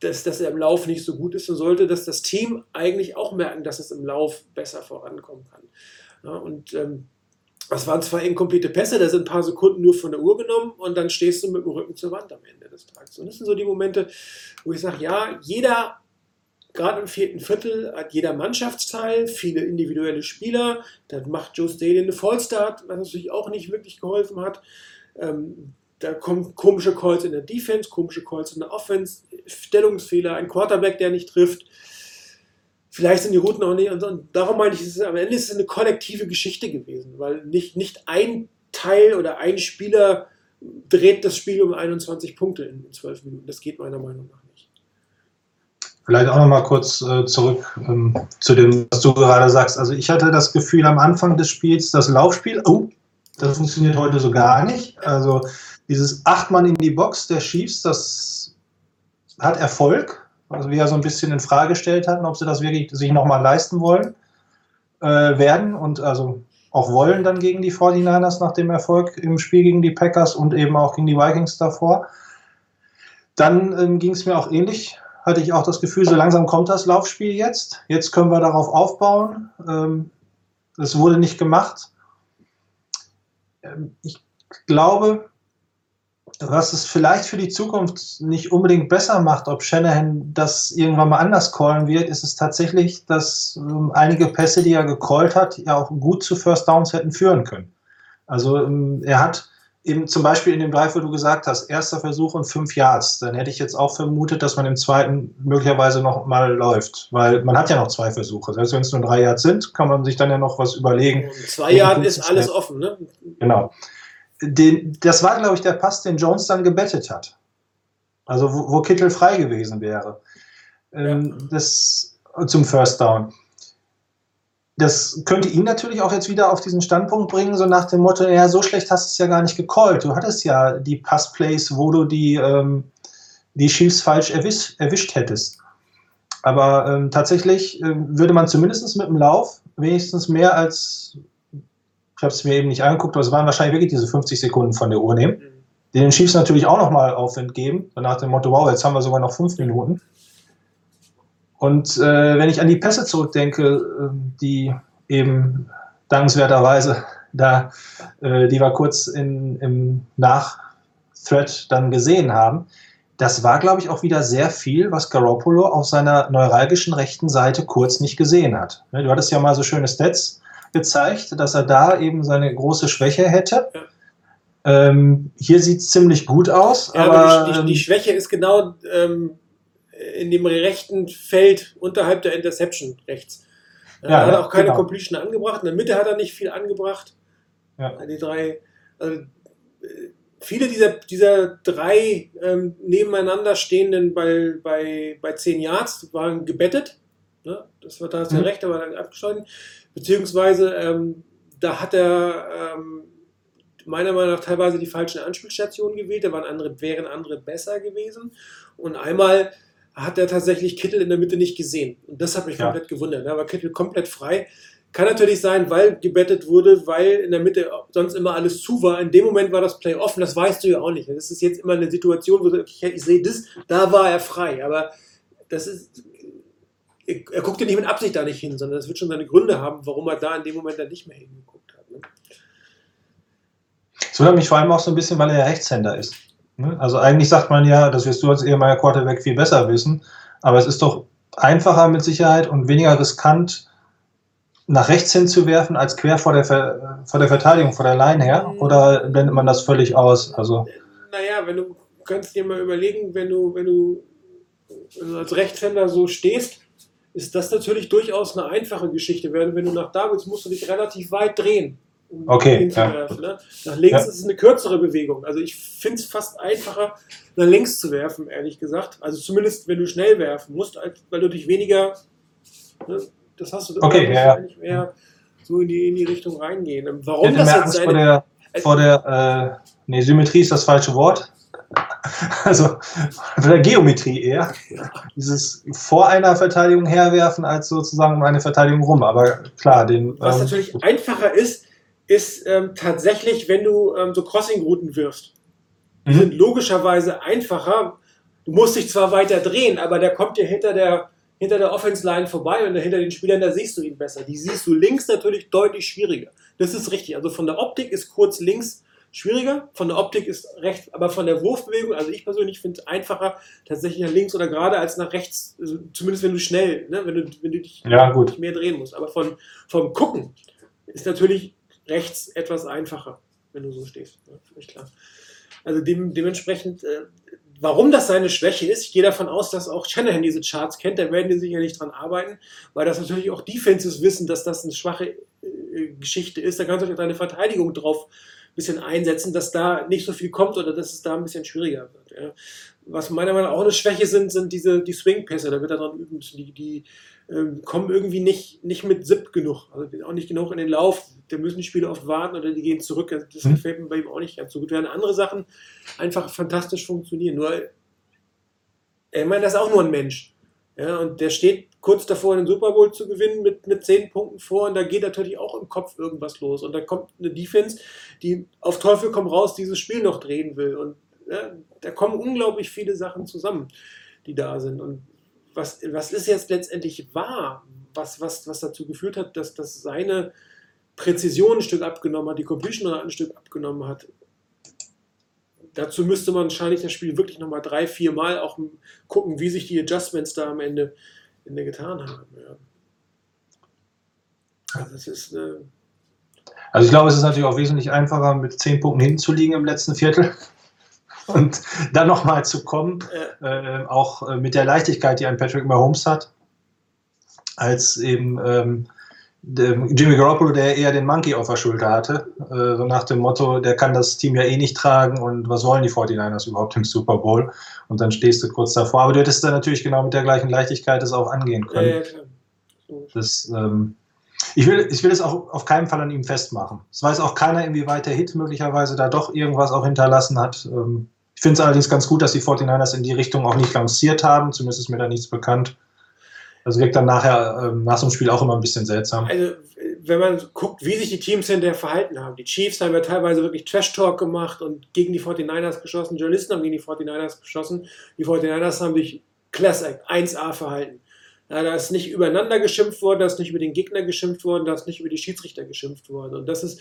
dass, dass er im Lauf nicht so gut ist, dann sollte das das Team eigentlich auch merken, dass es im Lauf besser vorankommen kann. Ja, und ähm, das waren zwar inkomplette Pässe, da sind ein paar Sekunden nur von der Uhr genommen und dann stehst du mit dem Rücken zur Wand am Ende des Tages. Und das sind so die Momente, wo ich sage, ja, jeder, gerade im vierten Viertel, hat jeder Mannschaftsteil, viele individuelle Spieler. Das macht Joe Staley eine Vollstart, was natürlich auch nicht wirklich geholfen hat. Ähm, da kommen komische Calls in der Defense, komische Calls in der Offense, Stellungsfehler, ein Quarterback, der nicht trifft. Vielleicht sind die Routen auch nicht. Und darum meine ich, es ist, am Ende ist es eine kollektive Geschichte gewesen, weil nicht, nicht ein Teil oder ein Spieler dreht das Spiel um 21 Punkte in, in 12 Minuten. Das geht meiner Meinung nach nicht. Vielleicht auch noch mal kurz äh, zurück ähm, zu dem, was du gerade sagst. Also ich hatte das Gefühl am Anfang des Spiels, das Laufspiel, oh, das funktioniert heute so gar nicht. Also dieses Achtmann in die Box der Chiefs, das hat Erfolg. Also wir ja so ein bisschen in Frage gestellt hatten, ob sie das wirklich sich nochmal leisten wollen, äh, werden und also auch wollen dann gegen die 49ers nach dem Erfolg im Spiel gegen die Packers und eben auch gegen die Vikings davor. Dann ähm, ging es mir auch ähnlich. Hatte ich auch das Gefühl, so langsam kommt das Laufspiel jetzt. Jetzt können wir darauf aufbauen. Ähm, wurde nicht gemacht. Ähm, ich glaube, was es vielleicht für die Zukunft nicht unbedingt besser macht, ob Shanahan das irgendwann mal anders callen wird, ist es tatsächlich, dass ähm, einige Pässe, die er gecallt hat, ja auch gut zu First Downs hätten führen können. Also ähm, er hat eben zum Beispiel in dem Drive, wo du gesagt hast, erster Versuch und fünf Yards, dann hätte ich jetzt auch vermutet, dass man im zweiten möglicherweise noch mal läuft, weil man hat ja noch zwei Versuche. Selbst wenn es nur drei Yards sind, kann man sich dann ja noch was überlegen. In zwei Jahren ist alles offen, ne? Genau den, das war, glaube ich, der Pass, den Jones dann gebettet hat. Also wo, wo Kittel frei gewesen wäre. Ähm, ja. das, zum First Down. Das könnte ihn natürlich auch jetzt wieder auf diesen Standpunkt bringen, so nach dem Motto, ja, so schlecht hast du es ja gar nicht gecallt. Du hattest ja die Passplays, wo du die, ähm, die Chiefs falsch erwisch, erwischt hättest. Aber ähm, tatsächlich äh, würde man zumindest mit dem Lauf wenigstens mehr als ich habe es mir eben nicht angeguckt, aber es waren wahrscheinlich wirklich diese 50 Sekunden von der Uhr nehmen. Mhm. Den Chiefs natürlich auch nochmal Aufwind geben, nach dem Motto, wow, jetzt haben wir sogar noch fünf Minuten. Und äh, wenn ich an die Pässe zurückdenke, äh, die eben dankenswerterweise da, äh, die wir kurz in, im Nach-Thread dann gesehen haben, das war, glaube ich, auch wieder sehr viel, was Garoppolo auf seiner neuralgischen rechten Seite kurz nicht gesehen hat. Ne, du hattest ja mal so schöne Stats gezeigt, dass er da eben seine große Schwäche hätte. Ja. Ähm, hier sieht es ziemlich gut aus. Ja, aber, aber die, die, die, ähm, Schwäche ist genau ähm, in dem rechten Feld unterhalb der Interception rechts. Er ja, hat auch keine genau. Completion angebracht. In der Mitte hat er nicht viel angebracht. Die drei. Also, viele dieser, dieser drei ähm, nebeneinander stehenden bei, bei, bei 10 Yards waren gebettet. Ne? Das war da der mhm. rechte, aber dann abgeschlossen. Beziehungsweise ähm, da hat er ähm, meiner Meinung nach teilweise die falschen Anspielstationen gewählt. Da waren andere, wären andere besser gewesen. Und einmal hat er tatsächlich Kittel in der Mitte nicht gesehen. Und das hat mich ja. komplett gewundert. Da war Kittel komplett frei. Kann natürlich sein, weil gebettet wurde, weil in der Mitte sonst immer alles zu war. In dem Moment war das Play offen, das weißt du ja auch nicht. Das ist jetzt immer eine Situation, wo du, ich, ich sehe das, da war er frei. Aber das ist, er, guckt ja nicht mit Absicht da nicht hin, sondern es wird schon seine Gründe haben, warum er da in dem Moment dann nicht mehr hingeguckt hat. Ne? Das wundert mich vor allem auch so ein bisschen, weil er ja Rechtshänder ist. Ne? Also eigentlich sagt man ja, das wirst du als ehemaliger Quarterback viel besser wissen, aber es ist doch einfacher mit Sicherheit und weniger riskant, nach rechts hin zu werfen, als quer vor der, Ver vor der Verteidigung, vor der Line her? Oder blendet man das völlig aus? Also, Naja, wenn du kannst dir mal überlegen, wenn du, wenn du, wenn du als Rechtshänder so stehst, ist das natürlich durchaus eine einfache Geschichte. Wenn, wenn du nach da willst, musst du dich relativ weit drehen, um Okay, hinzuwerfen. Ne? Nach links Ja. ist es eine kürzere Bewegung. Also ich finde es fast einfacher, nach links zu werfen, ehrlich gesagt. Also zumindest, wenn du schnell werfen musst, weil du dich weniger, ne? das hast du Okay, musst ja, ja. eigentlich mehr so in die, in die Richtung reingehen. ich Warum das jetzt Angst vor seine, der, vor der äh, nee, Symmetrie ist das falsche Wort. *laughs* Also vor der Geometrie eher. Dieses vor einer Verteidigung herwerfen als sozusagen um eine Verteidigung rum. Aber klar, den. Was ähm, natürlich einfacher ist, ist ähm, tatsächlich, wenn du ähm, so Crossing-Routen wirfst. Die Mhm. sind logischerweise einfacher. Du musst dich zwar weiter drehen, aber der kommt dir hinter der, hinter der Offense-Line vorbei und hinter den Spielern, da siehst du ihn besser. Die siehst du links natürlich deutlich schwieriger. Das ist richtig. Also von der Optik ist kurz links schwieriger, von der Optik ist rechts, aber von der Wurfbewegung, also ich persönlich finde es einfacher, tatsächlich nach links oder gerade als nach rechts, also zumindest wenn du schnell, ne, wenn, du, wenn du dich Ja, mehr drehen musst. Aber von, vom Gucken ist natürlich rechts etwas einfacher, wenn du so stehst. Ja, völlig klar. Also dem, dementsprechend, äh, warum das seine Schwäche ist, ich gehe davon aus, dass auch Shanahan diese Charts kennt, da werden die sicherlich dran arbeiten, weil das natürlich auch Defenses wissen, dass das eine schwache äh, Geschichte ist. Da kannst du auch deine Verteidigung drauf ein bisschen einsetzen, dass da nicht so viel kommt oder dass es da ein bisschen schwieriger wird. Ja. Was meiner Meinung nach auch eine Schwäche sind, sind diese die Swing-Pässe, da wird er dran üben müssen. Die, die ähm, kommen irgendwie nicht, nicht mit Zip genug, also auch nicht genug in den Lauf. Da müssen die Spieler oft warten oder die gehen zurück. Das Mhm. gefällt mir bei ihm auch nicht ganz so gut. Während andere Sachen einfach fantastisch funktionieren. Nur, ich meine, das ist auch nur ein Mensch. Ja, und der steht kurz davor, den Super Bowl zu gewinnen mit, mit zehn Punkten vor und da geht natürlich auch im Kopf irgendwas los. Und da kommt eine Defense, die auf Teufel komm raus dieses Spiel noch drehen will. Und ja, da kommen unglaublich viele Sachen zusammen, die da sind. Und was, was ist jetzt letztendlich wahr? Was, was, was dazu geführt hat, dass, dass seine Präzision ein Stück abgenommen hat, die Completion ein Stück abgenommen hat. Dazu müsste man wahrscheinlich das Spiel wirklich nochmal drei, vier Mal auch gucken, wie sich die Adjustments da am Ende, Ende getan haben. Ja. Also das ist eine, Also ich glaube, es ist natürlich auch wesentlich einfacher, mit zehn Punkten hinzuliegen im letzten Viertel *laughs* und dann nochmal zu kommen, äh, äh, auch äh, mit der Leichtigkeit, die ein Patrick Mahomes hat, als eben ähm, Jimmy Garoppolo, der eher den Monkey auf der Schulter hatte, äh, so nach dem Motto, der kann das Team ja eh nicht tragen und was wollen die 49ers überhaupt im Super Bowl? Und dann stehst du kurz davor. Aber du hättest dann natürlich genau mit der gleichen Leichtigkeit das auch angehen können. ja. Das, ähm, ich, will, ich will es auch auf keinen Fall an ihm festmachen. Es weiß auch keiner, inwieweit der Hit möglicherweise da doch irgendwas auch hinterlassen hat. Ähm, ich finde es allerdings ganz gut, dass die 49ers in die Richtung auch nicht lanciert haben. Zumindest ist mir da nichts bekannt. Das wirkt dann nachher ähm, nach so einem Spiel auch immer ein bisschen seltsam. Also, wenn man guckt, wie sich die Teams hinterher verhalten haben. Die Chiefs haben ja teilweise wirklich Trash-Talk gemacht und gegen die 49ers geschossen. Journalisten haben gegen die 49ers geschossen. Die 49ers haben sich Classic 1A verhalten. Ja, da ist nicht übereinander geschimpft worden, da ist nicht über den Gegner geschimpft worden, da ist nicht über die Schiedsrichter geschimpft worden. Und das ist,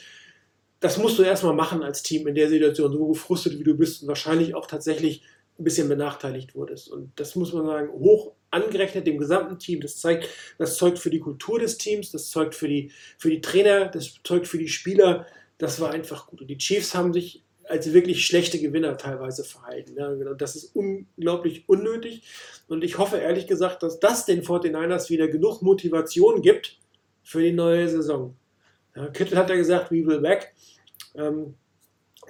das musst du erstmal machen als Team in der Situation, so gefrustet wie du bist und wahrscheinlich auch tatsächlich ein bisschen benachteiligt wurdest. Und das muss man sagen, hoch angerechnet dem gesamten Team. Das zeigt, das zeugt für die Kultur des Teams, das zeugt für die, für die Trainer, das zeugt für die Spieler. Das war einfach gut. Und die Chiefs haben sich als wirklich schlechte Gewinner teilweise verhalten. Genau. Das ist unglaublich unnötig. Und ich hoffe ehrlich gesagt, dass das den 49ers wieder genug Motivation gibt für die neue Saison. Kittel hat ja gesagt, we will back. Ähm,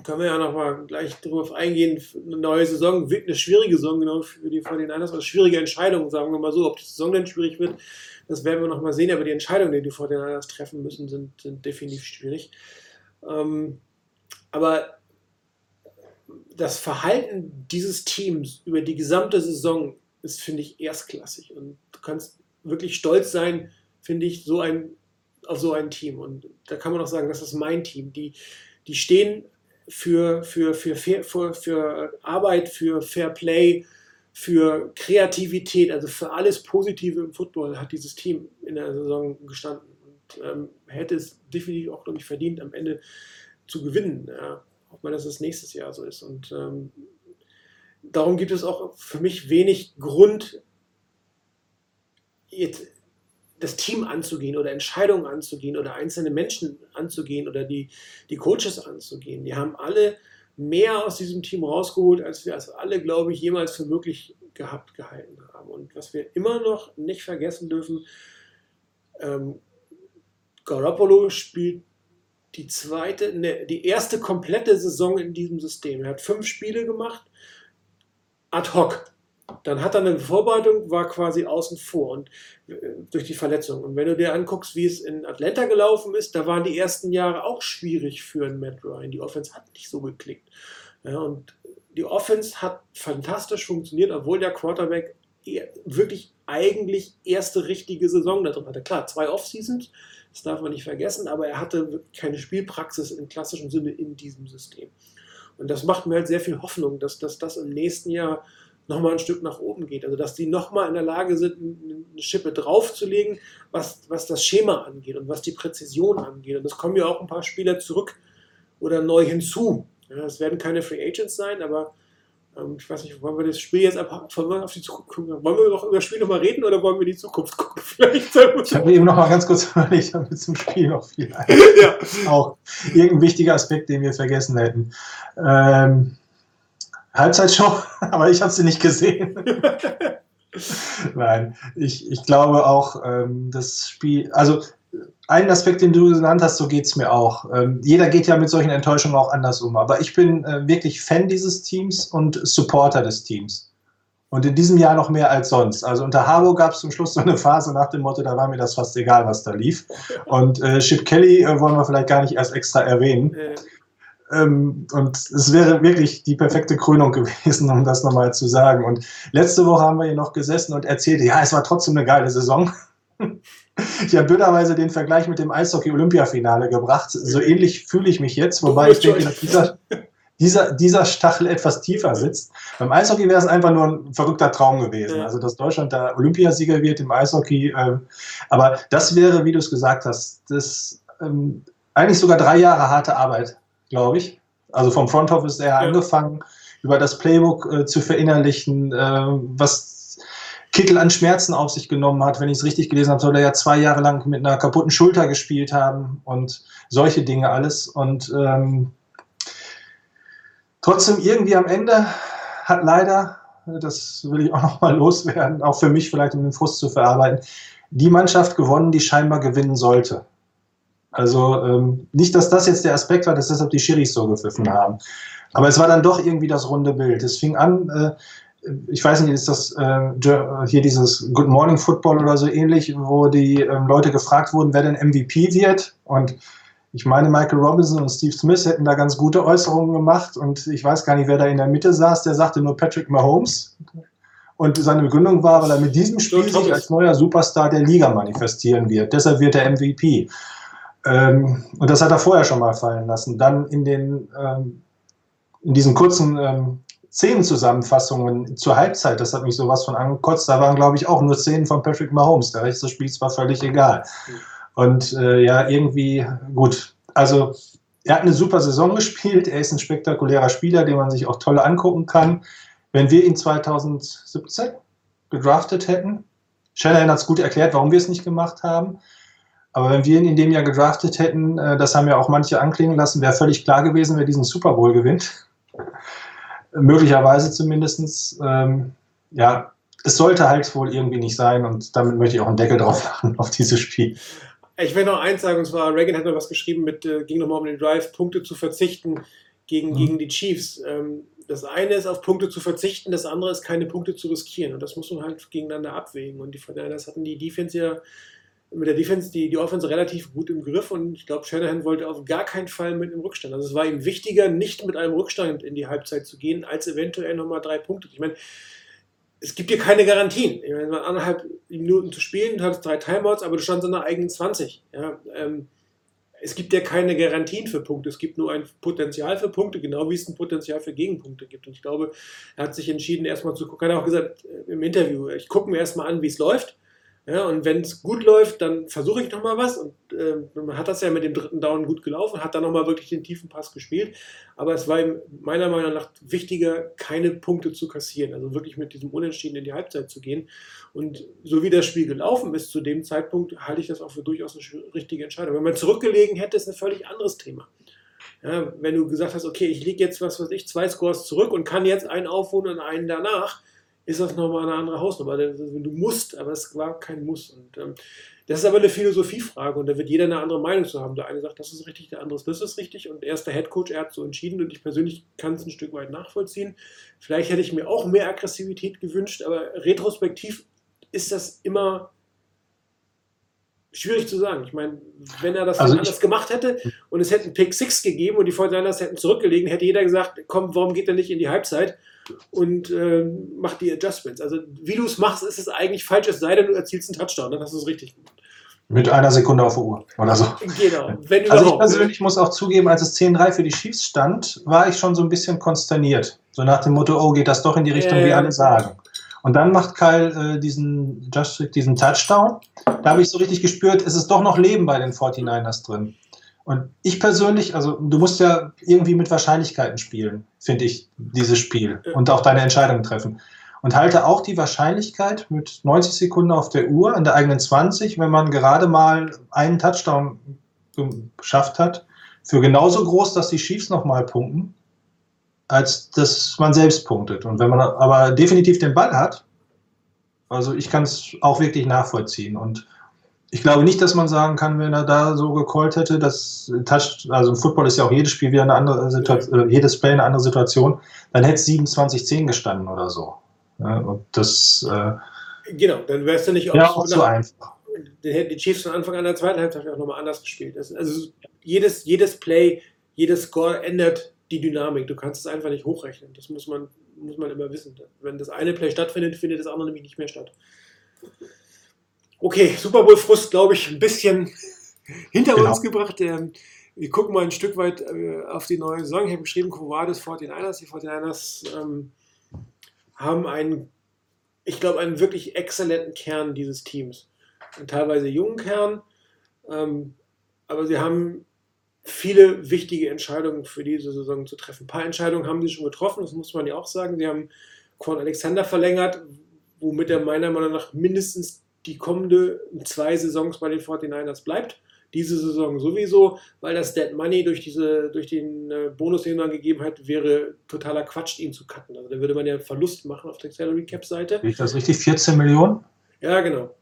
können wir ja noch mal gleich darauf eingehen. Eine neue Saison eine schwierige Saison genau für die 49ers, also schwierige Entscheidungen, sagen wir mal so. Ob die Saison dann schwierig wird, das werden wir noch mal sehen. Aber die Entscheidungen, die die 49ers treffen müssen, sind, sind definitiv schwierig. Ähm, aber das Verhalten dieses Teams über die gesamte Saison ist, finde ich, erstklassig. Und du kannst wirklich stolz sein, finde ich, so ein, auf so ein Team. Und da kann man auch sagen, das ist mein Team. Die, die stehen für, für, für, für, für Arbeit, für Fair Play, für Kreativität, also für alles Positive im Football hat dieses Team in der Saison gestanden und ähm, hätte es definitiv auch, glaube ich, verdient, am Ende zu gewinnen. Ja. Ob man das das nächstes Jahr so ist. Und ähm, darum gibt es auch für mich wenig Grund, jetzt das Team anzugehen oder Entscheidungen anzugehen oder einzelne Menschen anzugehen oder die, die Coaches anzugehen. Die haben alle mehr aus diesem Team rausgeholt, als wir es alle, glaube ich, jemals für möglich gehabt gehalten haben. Und was wir immer noch nicht vergessen dürfen, ähm, Garoppolo spielt die zweite, ne, die erste komplette Saison in diesem System. Er hat fünf Spiele gemacht, ad hoc. Dann hat er eine Vorbereitung, war quasi außen vor und äh, durch die Verletzung. Und wenn du dir anguckst, wie es in Atlanta gelaufen ist, da waren die ersten Jahre auch schwierig für einen Matt Ryan. Die Offense hat nicht so geklickt. Ja, und die Offense hat fantastisch funktioniert, obwohl der Quarterback wirklich eigentlich erste richtige Saison da drin hatte. Klar, zwei Off-Seasons, das darf man nicht vergessen, aber er hatte keine Spielpraxis im klassischen Sinne in diesem System. Und das macht mir halt sehr viel Hoffnung, dass, dass das im nächsten Jahr nochmal ein Stück nach oben geht. Also dass die nochmal in der Lage sind, eine Schippe draufzulegen, was, was das Schema angeht und was die Präzision angeht. Und es kommen ja auch ein paar Spieler zurück oder neu hinzu. Ja, es werden keine Free Agents sein, aber ähm, ich weiß nicht, wollen wir das Spiel jetzt ab, wollen wir auf die Zukunft gucken? Wollen wir noch über das Spiel nochmal reden oder wollen wir die Zukunft gucken? *laughs* Vielleicht. Ich habe eben noch mal ganz kurz *laughs* überlegt, wir zum Spiel noch viel *laughs* ein. ja. Auch irgendein wichtiger Aspekt, den wir vergessen hätten. Ähm, Halbzeitshow, *laughs* aber ich habe sie nicht gesehen. *laughs* Nein, ich, ich glaube auch, ähm, das Spiel, also einen Aspekt, den du genannt hast, so geht es mir auch. Ähm, jeder geht ja mit solchen Enttäuschungen auch anders um, aber ich bin äh, wirklich Fan dieses Teams und Supporter des Teams. Und in diesem Jahr noch mehr als sonst. Also unter Harbo gab es zum Schluss so eine Phase nach dem Motto, da war mir das fast egal, was da lief. Und äh, Chip Kelly äh, wollen wir vielleicht gar nicht erst extra erwähnen. Äh, Ähm, und es wäre wirklich die perfekte Krönung *laughs* gewesen, um das nochmal zu sagen. Und letzte Woche haben wir hier noch gesessen und erzählte, ja, es war trotzdem eine geile Saison. *laughs* Ich habe blöderweise den Vergleich mit dem Eishockey-Olympiafinale gebracht. So ähnlich fühle ich mich jetzt, wobei ich denke, dass dieser, dieser, dieser Stachel etwas tiefer sitzt. Beim Eishockey wäre es einfach nur ein verrückter Traum gewesen. Also, dass Deutschland da Olympiasieger wird im Eishockey. Ähm, aber das wäre, wie du es gesagt hast, das ähm, eigentlich sogar drei Jahre harte Arbeit, glaube ich. Also vom Front Office her Ja. angefangen, über das Playbook äh, zu verinnerlichen, äh, was Kittel an Schmerzen auf sich genommen hat. Wenn ich es richtig gelesen habe, soll er ja zwei Jahre lang mit einer kaputten Schulter gespielt haben und solche Dinge alles. Und ähm, trotzdem irgendwie am Ende hat leider, das will ich auch nochmal *laughs* loswerden, auch für mich vielleicht, um den Frust zu verarbeiten, die Mannschaft gewonnen, die scheinbar gewinnen sollte. Also ähm, nicht, dass das jetzt der Aspekt war, dass deshalb die Schiris so gepfiffen haben. Aber es war dann doch irgendwie das runde Bild. Es fing an, äh, ich weiß nicht, ist das äh, hier dieses Good Morning Football oder so ähnlich, wo die ähm, Leute gefragt wurden, wer denn MVP wird. Und ich meine, Michael Robinson und Steve Smith hätten da ganz gute Äußerungen gemacht. Und ich weiß gar nicht, wer da in der Mitte saß. Der sagte nur Patrick Mahomes. Und seine Begründung war, weil er mit diesem Spiel sich als neuer Superstar der Liga manifestieren wird. Deshalb wird er MVP. Ähm, und das hat er vorher schon mal fallen lassen. Dann in den ähm, in diesen kurzen ähm, Szenenzusammenfassungen zur Halbzeit, das hat mich sowas von angekotzt, da waren, glaube ich, auch nur Szenen von Patrick Mahomes. Der Rest des Spiels war völlig egal. Und äh, ja, irgendwie, gut, also er hat eine super Saison gespielt, er ist ein spektakulärer Spieler, den man sich auch toll angucken kann. Wenn wir ihn 2017 gedraftet hätten, Shanahan hat es gut erklärt, warum wir es nicht gemacht haben. Aber wenn wir ihn in dem Jahr gedraftet hätten, äh, das haben ja auch manche anklingen lassen, wäre völlig klar gewesen, wer diesen Super Bowl gewinnt. *laughs* Möglicherweise zumindest. Ähm, ja, es sollte halt wohl irgendwie nicht sein und damit möchte ich auch einen Deckel drauf *laughs* machen auf dieses Spiel. Ich will noch eins sagen, und zwar, Reagan hat noch was geschrieben mit, äh, ging nochmal um den Drive, Punkte zu verzichten gegen, Mhm. gegen die Chiefs. Ähm, das eine ist, auf Punkte zu verzichten, das andere ist, keine Punkte zu riskieren. Und das muss man halt gegeneinander abwägen. Und die Fortinanders hatten die Defense ja mit der Defense, die, die Offense relativ gut im Griff. Und ich glaube, Shanahan wollte auf gar keinen Fall mit einem Rückstand. Also es war ihm wichtiger, nicht mit einem Rückstand in die Halbzeit zu gehen, als eventuell nochmal drei Punkte. Ich meine, es gibt dir keine Garantien. Ich meine, anderthalb Minuten zu spielen, du hattest drei Timeouts, aber du standst an der eigenen 20. Ja, ähm, es gibt ja keine Garantien für Punkte. Es gibt nur ein Potenzial für Punkte, genau wie es ein Potenzial für Gegenpunkte gibt. Und ich glaube, er hat sich entschieden, erstmal zu gucken. Er hat auch gesagt äh, im Interview, ich gucke mir erstmal an, wie es läuft. Ja, und wenn es gut läuft, dann versuche ich nochmal was. Und äh, man hat das ja mit dem dritten Down gut gelaufen, hat dann nochmal wirklich den tiefen Pass gespielt. Aber es war meiner Meinung nach wichtiger, keine Punkte zu kassieren. Also wirklich mit diesem Unentschieden in die Halbzeit zu gehen. Und so wie das Spiel gelaufen ist zu dem Zeitpunkt, halte ich das auch für durchaus eine richtige Entscheidung. Wenn man zurückgelegen hätte, ist ein völlig anderes Thema. Ja, wenn du gesagt hast, okay, ich liege jetzt, was weiß ich, zwei Scores zurück und kann jetzt einen aufholen und einen danach, ist das nochmal eine andere Hausnummer. Du musst, aber es war kein Muss. Und ähm, das ist aber eine Philosophiefrage und da wird jeder eine andere Meinung zu haben. Der eine sagt, das ist richtig, der andere das ist richtig. Und er ist der Headcoach, er hat so entschieden und ich persönlich kann es ein Stück weit nachvollziehen. Vielleicht hätte ich mir auch mehr Aggressivität gewünscht, aber retrospektiv ist das immer schwierig zu sagen. Ich meine, wenn er das Also anders gemacht hätte und es hätte einen Pick 6 gegeben und die 49ers hätten zurückgelegen, hätte jeder gesagt, komm, warum geht er nicht in die Halbzeit und ähm, macht die Adjustments. Also wie du es machst, ist es eigentlich falsch, es sei denn, du erzielst einen Touchdown, dann hast du es richtig gemacht. Mit einer Sekunde auf der Uhr oder so. Genau, Also ich persönlich muss auch zugeben, als es 10-3 für die Chiefs stand, war ich schon so ein bisschen konsterniert. So nach dem Motto, oh, geht das doch in die Richtung, Ja, wie alle sagen. Und dann macht Kyle äh, diesen, Just, diesen Touchdown. Da habe ich so richtig gespürt, es ist doch noch Leben bei den 49ers drin. Und ich persönlich, also du musst ja irgendwie mit Wahrscheinlichkeiten spielen, finde ich, dieses Spiel. Und auch deine Entscheidungen treffen. Und halte auch die Wahrscheinlichkeit mit 90 Sekunden auf der Uhr in der eigenen 20, wenn man gerade mal einen Touchdown geschafft hat, für genauso groß, dass die Chiefs nochmal punkten, als dass man selbst punktet. Und wenn man aber definitiv den Ball hat, also ich kann es auch wirklich nachvollziehen. Und ich glaube nicht, dass man sagen kann, wenn er da so gecallt hätte, dass Touch, also im Football ist ja auch jedes Spiel wieder eine andere Situation, jedes Play eine andere Situation, dann hätte es 27-10 gestanden oder so. Ja, und das äh, Genau, dann wärst du nicht ja auch so einfach. dann hätten die Chiefs von Anfang an der zweiten Halbzeit auch nochmal anders gespielt. Also jedes, jedes Play, jedes Score ändert die Dynamik. Du kannst es einfach nicht hochrechnen. Das muss man, muss man immer wissen. Wenn das eine Play stattfindet, findet das andere nämlich nicht mehr statt. Okay, Super Bowl Frust, glaube ich, ein bisschen *laughs* hinter Genau. uns gebracht. Ähm, wir gucken mal ein Stück weit äh, auf die neue Saison. Ich habe geschrieben, Covades 49ers. Die 49ers ähm, haben einen, ich glaube, einen wirklich exzellenten Kern dieses Teams. Einen teilweise jungen Kern, ähm, aber sie haben viele wichtige Entscheidungen für diese Saison zu treffen. Ein paar Entscheidungen haben sie schon getroffen, das muss man ja auch sagen. Sie haben Quan Alexander verlängert, womit er meiner Meinung nach mindestens die kommende zwei Saisons bei den 49ers bleibt. Diese Saison sowieso, weil das Dead Money durch, diese, durch den äh, Bonus, den man gegeben hat, wäre totaler Quatsch, ihn zu cutten. Also da würde man ja einen Verlust machen auf der Salary Cap Seite. Ich das richtig? 14 Millionen? Ja, genau.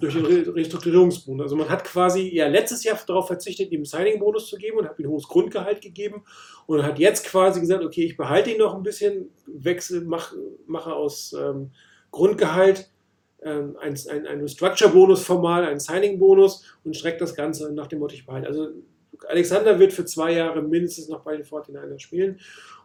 Durch den Re Restrukturierungsbonus. Also man hat quasi ja letztes Jahr darauf verzichtet, ihm einen Signing-Bonus zu geben und hat ihm ein hohes Grundgehalt gegeben und hat jetzt quasi gesagt, okay, ich behalte ihn noch ein bisschen, wechsel, mach, mache aus ähm, Grundgehalt ähm, ein, ein, ein Restructure-Bonus formal, einen Signing-Bonus und streckt das Ganze nach dem Motto, ich behalte. Also Alexander wird für zwei Jahre mindestens noch bei den 49ers spielen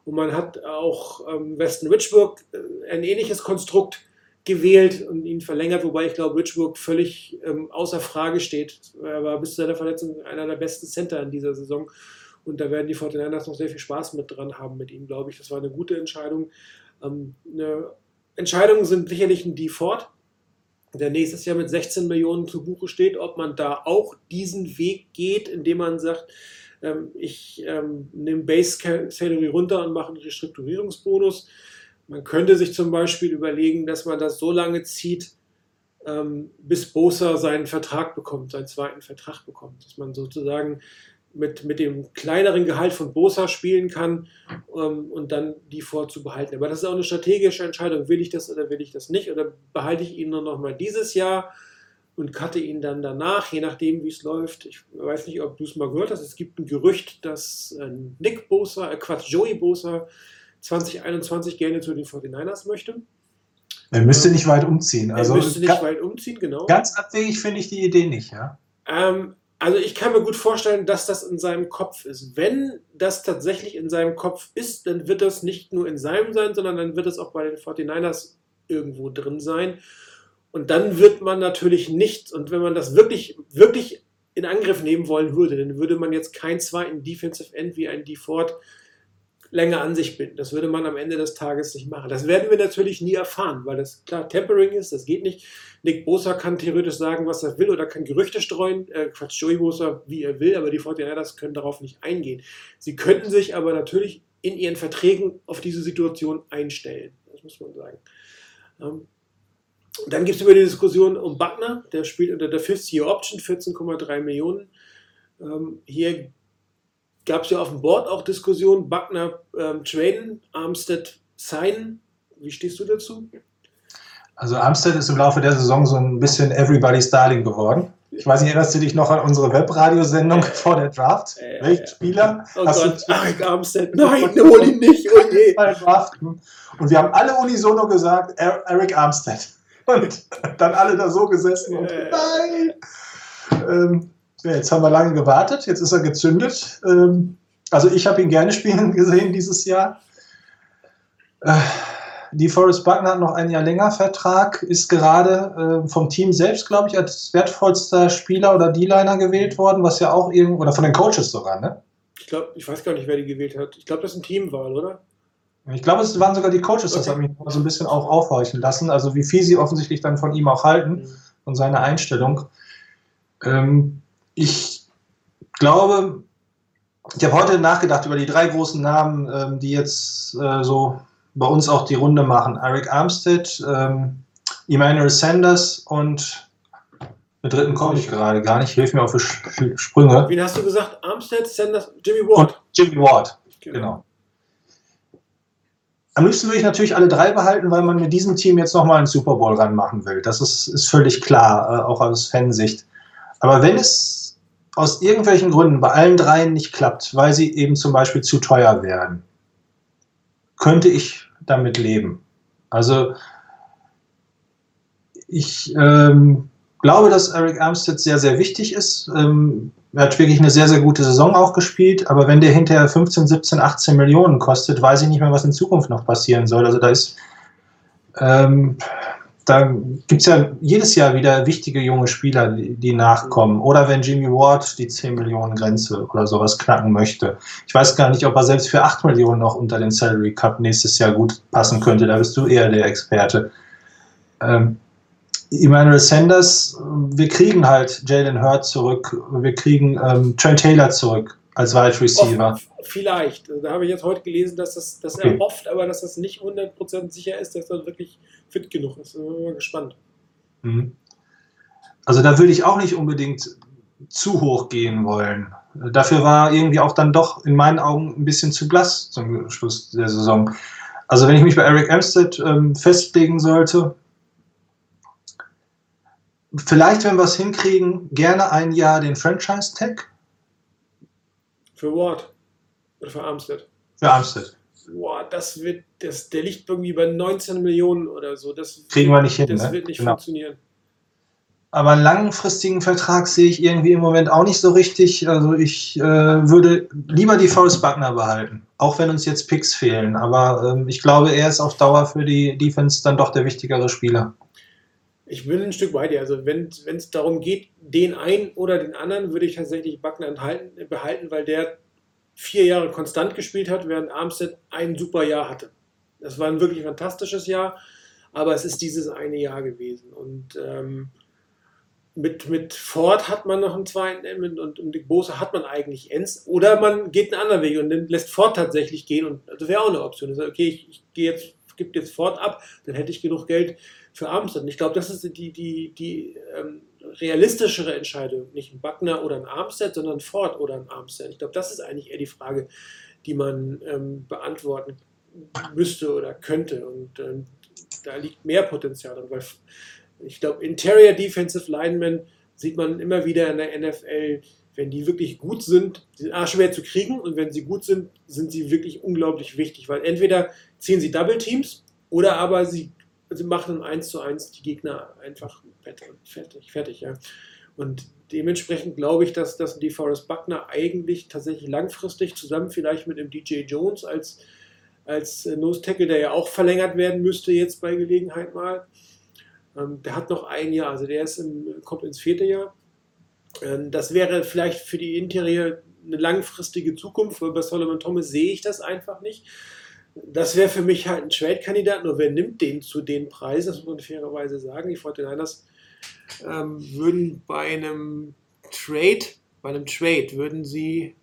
und man hat auch ähm, Weston Richburg äh, ein ähnliches Konstrukt gewählt und ihn verlängert, wobei ich glaube, Richburg völlig ähm, außer Frage steht. Er war bis zu seiner Verletzung einer der besten Center in dieser Saison. Und da werden die 49ers noch sehr viel Spaß mit dran haben mit ihm, glaube ich. Das war eine gute Entscheidung. Ähm, eine Entscheidungen sind sicherlich ein Default, der nächstes Jahr mit 16 Millionen zu Buche steht, ob man da auch diesen Weg geht, indem man sagt, ähm, ich ähm, nehme Base Salary runter und mache einen Restrukturierungsbonus. Man könnte sich zum Beispiel überlegen, dass man das so lange zieht, ähm, bis Bosa seinen Vertrag bekommt, seinen zweiten Vertrag bekommt. Dass man sozusagen mit, mit dem kleineren Gehalt von Bosa spielen kann ähm, und dann die vorzubehalten. Aber das ist auch eine strategische Entscheidung. Will ich das oder will ich das nicht? Oder behalte ich ihn nur noch mal dieses Jahr und cutte ihn dann danach, je nachdem, wie es läuft. Ich weiß nicht, ob du es mal gehört hast. Es gibt ein Gerücht, dass äh, Nick Bosa, äh Quatsch, Joey Bosa 2021 gerne zu den 49ers möchte. Er müsste nicht weit umziehen. Also er müsste nicht weit umziehen, genau. ganz abwegig finde ich die Idee nicht, ja. Ähm, also ich kann mir gut vorstellen, dass das in seinem Kopf ist. Wenn das tatsächlich in seinem Kopf ist, dann wird das nicht nur in seinem sein, sondern dann wird es auch bei den 49ers irgendwo drin sein. Und dann wird man natürlich nicht, und wenn man das wirklich, wirklich in Angriff nehmen wollen würde, dann würde man jetzt keinen zweiten Defensive End wie ein DeFord länger an sich binden. Das würde man am Ende des Tages nicht machen. Das werden wir natürlich nie erfahren, weil das klar Tempering ist, das geht nicht. Nick Bosa kann theoretisch sagen, was er will oder kann Gerüchte streuen. Äh, Quatsch, Joey Bosa, wie er will, aber die 49ers können darauf nicht eingehen. Sie könnten sich aber natürlich in ihren Verträgen auf diese Situation einstellen. Das muss man sagen. Ähm, dann gibt es über die Diskussion um Buckner, der spielt unter der Fifth-Year-Option, 14,3 Millionen. Ähm, hier gab es ja auf dem Board auch Diskussionen, Buckner ähm, traden, Armstead signen. Wie stehst du dazu? Also Armstead ist im Laufe der Saison so ein bisschen Everybody's Darling geworden. Ich weiß nicht, erinnerst du dich noch an unsere Webradiosendung vor der Draft? Welchen ja. Spieler Oh hast Gott, du Arik Armstead, nein, hol ihn nicht, oh je. Und wir haben alle unisono gesagt, Er- Eric Armstead. Und dann alle da so gesessen und nein! Ähm, ja, jetzt haben wir lange gewartet, jetzt ist er gezündet. Ähm, also ich habe ihn gerne spielen *laughs* gesehen dieses Jahr. Äh, die Forrest Buckner hat noch ein Jahr länger Vertrag, ist gerade äh, vom Team selbst, glaube ich, als wertvollster Spieler oder D-Liner gewählt worden, was ja auch irgendwo, oder von den Coaches sogar, ne? Ich glaube, ich weiß gar nicht, wer die gewählt hat. Ich glaube, das ist ein Teamwahl, oder? Ich glaube, es waren sogar die Coaches, das Okay. hat mich so ein bisschen auch aufhorchen lassen. Also wie viel sie offensichtlich dann von ihm auch halten und seine Einstellung. Ähm, ich glaube, ich habe heute nachgedacht über die drei großen Namen, ähm, die jetzt äh, so bei uns auch die Runde machen. Eric Armstead, ähm, Emmanuel Sanders und mit dritten komme ich gerade gar nicht. Hilf mir auf die Sprünge. Wen hast du gesagt? Armstead, Sanders, Jimmy Ward. Und Jimmy Ward. Genau. Am liebsten würde ich natürlich alle drei behalten, weil man mit diesem Team jetzt nochmal einen Super Bowl ranmachen will. Das ist, ist völlig klar, äh, auch aus Fansicht. Aber wenn es aus irgendwelchen Gründen bei allen dreien nicht klappt, weil sie eben zum Beispiel zu teuer werden, könnte ich damit leben. Also ich ähm, glaube, dass Eric Armstead sehr, sehr wichtig ist. Ähm, er hat wirklich eine sehr, sehr gute Saison auch gespielt, aber wenn der hinterher 15, 17, 18 Millionen kostet, weiß ich nicht mehr, was in Zukunft noch passieren soll. Also da ist, ähm, da gibt es ja jedes Jahr wieder wichtige junge Spieler, die, die nachkommen. Oder wenn Jimmy Ward die 10 Millionen Grenze oder sowas knacken möchte. Ich weiß gar nicht, ob er selbst für 8 Millionen noch unter den Salary Cup nächstes Jahr gut passen könnte. Da bist du eher der Experte. Ähm, Emmanuel Sanders, wir kriegen halt Jalen Hurd zurück, wir kriegen ähm, Trent Taylor zurück als Wide Receiver. Oft, vielleicht. Da habe ich jetzt heute gelesen, dass, das, dass Okay. er oft, aber dass das nicht 100% sicher ist, dass er wirklich fit genug ist. Mal gespannt. Mhm. Also da würde ich auch nicht unbedingt zu hoch gehen wollen. Dafür war irgendwie auch dann doch in meinen Augen ein bisschen zu blass zum Schluss der Saison. Also wenn ich mich bei Eric Armstead ähm, festlegen sollte, vielleicht, wenn wir es hinkriegen, gerne ein Jahr den Franchise-Tag Für Ward oder für Armstead. für Armstead. Boah, das wird, das, der liegt irgendwie bei 19 Millionen oder so. Das Kriegen wir nicht hin, Das ne? wird nicht Genau. funktionieren. Aber einen langfristigen Vertrag sehe ich irgendwie im Moment auch nicht so richtig. Also ich äh, würde lieber die Forrest Buckner behalten, auch wenn uns jetzt Picks fehlen. Aber ähm, ich glaube, er ist auf Dauer für die Defense dann doch der wichtigere Spieler. Ich bin ein Stück bei dir. Also wenn es darum geht, den einen oder den anderen, würde ich tatsächlich Buckner enthalten, behalten, weil der vier Jahre konstant gespielt hat, während Armstead ein super Jahr hatte. Das war ein wirklich fantastisches Jahr, aber es ist dieses eine Jahr gewesen. Und ähm, mit, mit Ford hat man noch einen zweiten und, und Dick Bose hat man eigentlich Ends. Oder man geht einen anderen Weg und lässt Ford tatsächlich gehen. Und das wäre auch eine Option. Also, okay, ich, ich gehe jetzt, gebe jetzt Ford ab, dann hätte ich genug Geld für Armstead. Und ich glaube, das ist die, die, die ähm, realistischere Entscheidung. Nicht ein Buckner oder ein Armstead, sondern ein Ford oder ein Armstead. Ich glaube, das ist eigentlich eher die Frage, die man ähm, beantworten müsste oder könnte. Und ähm, da liegt mehr Potenzial drin, weil ich glaube, Interior Defensive Linemen sieht man immer wieder in der NFL, wenn die wirklich gut sind, sind A, schwer zu kriegen und wenn sie gut sind, sind sie wirklich unglaublich wichtig, weil entweder ziehen sie Double Teams oder aber sie, sie machen im 1 zu 1 die Gegner einfach fertig, fertig, ja. Und dementsprechend glaube ich, dass, dass die Forrest Buckner eigentlich tatsächlich langfristig zusammen vielleicht mit dem DJ Jones als, als äh, Nose Tackle, der ja auch verlängert werden müsste jetzt bei Gelegenheit mal, ähm, der hat noch ein Jahr, also der ist im, kommt ins vierte Jahr. Ähm, Das wäre vielleicht für die Interieur eine langfristige Zukunft, weil bei Solomon Thomas sehe ich das einfach nicht. Das wäre für mich halt ein Trade-Kandidat, nur wer nimmt den zu den Preisen, das muss man fairerweise sagen. Die 49ers ähm, würden bei einem Trade, bei einem Trade würden sie,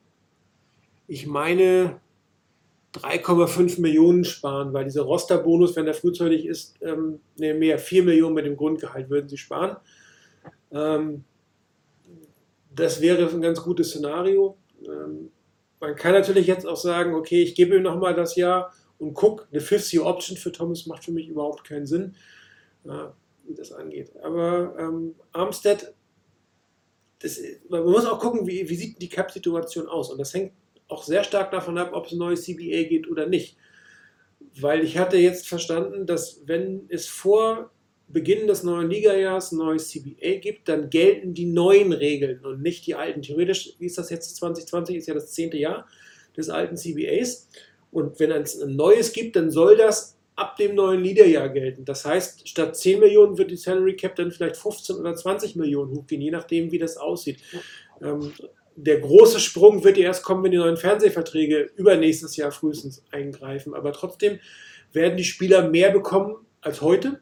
ich meine, 3,5 Millionen sparen, weil dieser Rosterbonus, wenn der frühzeitig ist, ähm, ne, mehr, 4 Millionen mit dem Grundgehalt würden sie sparen. Ähm, das wäre ein ganz gutes Szenario. Ähm, man kann natürlich jetzt auch sagen, okay, ich gebe ihm nochmal das Jahr und guck, eine 50-Option für Thomas macht für mich überhaupt keinen Sinn, äh, wie das angeht. Aber ähm, Armstead, das, man muss auch gucken, wie, wie sieht die Cap-Situation aus. Und das hängt auch sehr stark davon ab, ob es ein neues CBA geht oder nicht. Weil ich hatte jetzt verstanden, dass wenn es vor Beginn des neuen Ligajahrs ein neues CBA gibt, dann gelten die neuen Regeln und nicht die alten. Theoretisch, wie ist das jetzt 2020, ist ja das zehnte Jahr des alten CBAs. Und wenn es ein neues gibt, dann soll das ab dem neuen Liederjahr gelten. Das heißt, statt 10 Millionen wird die Salary Cap dann vielleicht 15 oder 20 Millionen hochgehen, je nachdem, wie das aussieht. Ähm, der große Sprung wird ja erst kommen, wenn die neuen Fernsehverträge übernächstes Jahr frühestens eingreifen. Aber trotzdem werden die Spieler mehr bekommen als heute.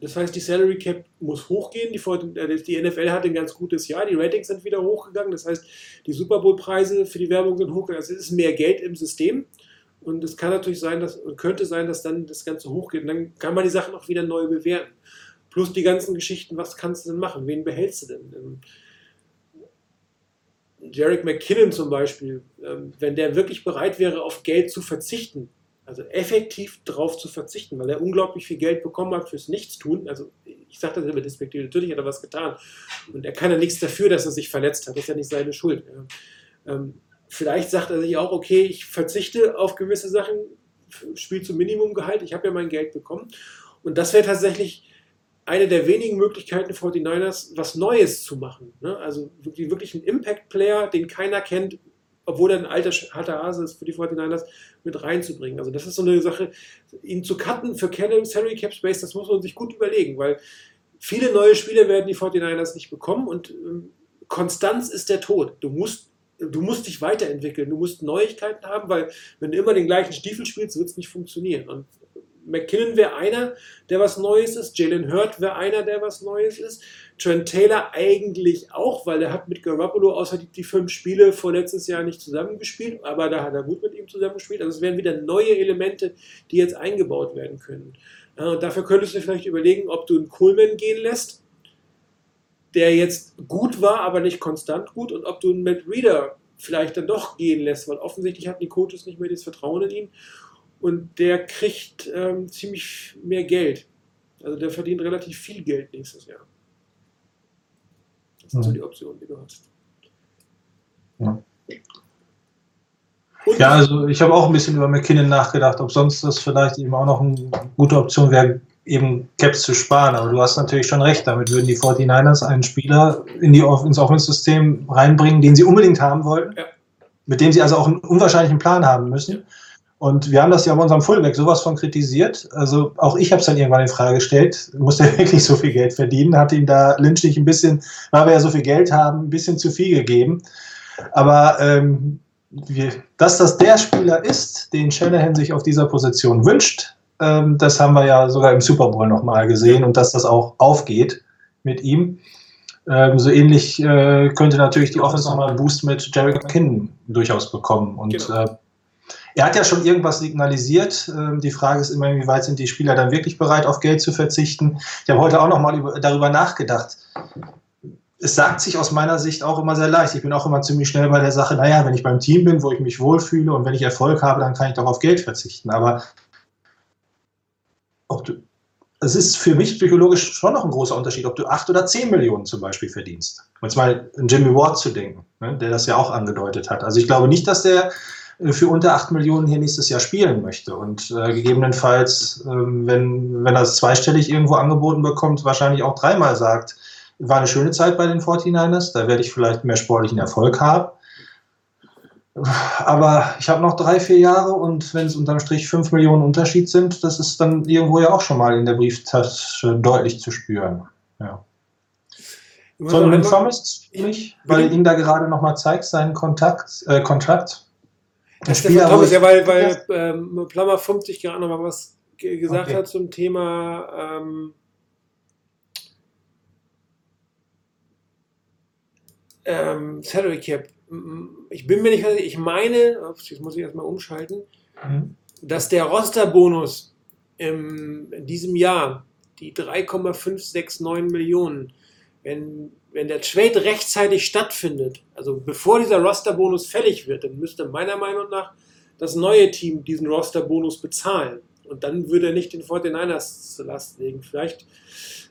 Das heißt, die Salary Cap muss hochgehen. Die, die NFL hat ein ganz gutes Jahr. Die Ratings sind wieder hochgegangen. Das heißt, die Super Bowl-Preise für die Werbung sind hochgegangen. Also es ist mehr Geld im System. Und es kann natürlich sein, dass, könnte sein, dass dann das Ganze hochgeht. Und dann kann man die Sachen auch wieder neu bewerten. Plus die ganzen Geschichten, was kannst du denn machen? Wen behältst du denn? Jarek McKinnon zum Beispiel, ähm, wenn der wirklich bereit wäre, auf Geld zu verzichten, also effektiv darauf zu verzichten, weil er unglaublich viel Geld bekommen hat fürs Nichtstun. Also ich sage das immer despektiert, natürlich hat er was getan. Und er kann ja nichts dafür, dass er sich verletzt hat. Das ist ja nicht seine Schuld. Ähm, vielleicht sagt er sich auch, okay, ich verzichte auf gewisse Sachen, spiele zum Minimumgehalt, ich habe ja mein Geld bekommen. Und das wäre tatsächlich eine der wenigen Möglichkeiten für die Niners, was Neues zu machen. Ne? Also wirklich, wirklich ein Impact-Player, den keiner kennt, obwohl er ein alter harter Hase ist, für die 49ers mit reinzubringen. Also das ist so eine Sache, ihn zu cutten für Salary Cap Space, das muss man sich gut überlegen, weil viele neue Spieler werden die 49ers nicht bekommen und ähm, Konstanz ist der Tod. Du musst, du musst dich weiterentwickeln, du musst Neuigkeiten haben, weil wenn du immer den gleichen Stiefel spielst, wird es nicht funktionieren. Und McKinnon wäre einer, der was Neues ist. Jalen Hurt wäre einer, der was Neues ist. Trent Taylor eigentlich auch, weil er hat mit Garoppolo außer die, die fünf Spiele vor letztes Jahr nicht zusammengespielt, aber da hat er gut mit ihm zusammengespielt. Also es wären wieder neue Elemente, die jetzt eingebaut werden können. Und dafür könntest du vielleicht überlegen, ob du einen Coleman gehen lässt, der jetzt gut war, aber nicht konstant gut, und ob du einen Matt Reader vielleicht dann doch gehen lässt, weil offensichtlich hatten die Coaches nicht mehr das Vertrauen in ihn und der kriegt ähm, ziemlich mehr Geld. Also der verdient relativ viel Geld nächstes Jahr. Das sind so die Optionen, die du hast. Ja. ja, also ich habe auch ein bisschen über McKinnon nachgedacht, ob sonst das vielleicht eben auch noch eine gute Option wäre, eben Caps zu sparen. Aber du hast natürlich schon recht, damit würden die 49ers einen Spieler in die, ins Offense-System reinbringen, den sie unbedingt haben wollten, Ja. mit dem sie also auch einen unwahrscheinlichen Plan haben müssen. Und wir haben das ja bei unserem Fullback sowas von kritisiert. Also auch ich habe es dann irgendwann in Frage gestellt. Muss der *laughs* wirklich so viel Geld verdienen? Hat ihm da Lynch nicht ein bisschen, weil wir ja so viel Geld haben, ein bisschen zu viel gegeben. Aber ähm, wir, dass das der Spieler ist, den Shanahan sich auf dieser Position wünscht, ähm, das haben wir ja sogar im Super Bowl nochmal gesehen und dass das auch aufgeht mit ihm. Ähm, so ähnlich äh, könnte natürlich die Offense nochmal einen Boost mit Jarek McKinnon durchaus bekommen. Und Genau. äh, er hat ja schon irgendwas signalisiert. Ähm, Die Frage ist immer, wie weit sind die Spieler dann wirklich bereit, auf Geld zu verzichten. Ich habe heute auch nochmal über- darüber nachgedacht. Es sagt sich aus meiner Sicht auch immer sehr leicht. Ich bin auch immer ziemlich schnell bei der Sache, naja, wenn ich beim Team bin, wo ich mich wohlfühle und wenn ich Erfolg habe, dann kann ich doch auf Geld verzichten. Aber ob du, es ist für mich psychologisch schon noch ein großer Unterschied, ob du 8 oder 10 Millionen zum Beispiel verdienst. Um jetzt mal an Jimmy Ward zu denken, ne, der das ja auch angedeutet hat. Also ich glaube nicht, dass der für unter 8 Millionen hier nächstes Jahr spielen möchte und äh, gegebenenfalls, ähm, wenn, wenn er es zweistellig irgendwo angeboten bekommt, wahrscheinlich auch dreimal sagt, war eine schöne Zeit bei den 49ers, da werde ich vielleicht mehr sportlichen Erfolg haben. Aber ich habe noch drei, vier Jahre und wenn es unterm Strich 5 Millionen Unterschied sind, das ist dann irgendwo ja auch schon mal in der Brieftasche deutlich zu spüren. Ja. Von Einmal- Thomas nicht, weil Bitte? ihn da gerade nochmal zeigt, seinen Kontakt, äh, Kontrakt. Der Spieler, Thomas, ja, weil, weil ähm, Plummer 50 gerade noch mal was ge- gesagt Okay. hat zum Thema ähm, ähm, Salary Cap. Ich bin mir nicht sicher, ich meine, jetzt muss ich erstmal umschalten, Mhm. dass der Rosterbonus im, in diesem Jahr die 3,569 Millionen, wenn, wenn der Trade rechtzeitig stattfindet, also bevor dieser Rosterbonus fällig wird, dann müsste meiner Meinung nach das neue Team diesen Rosterbonus bezahlen. Und dann würde er nicht den 49ers zur Last legen. Vielleicht,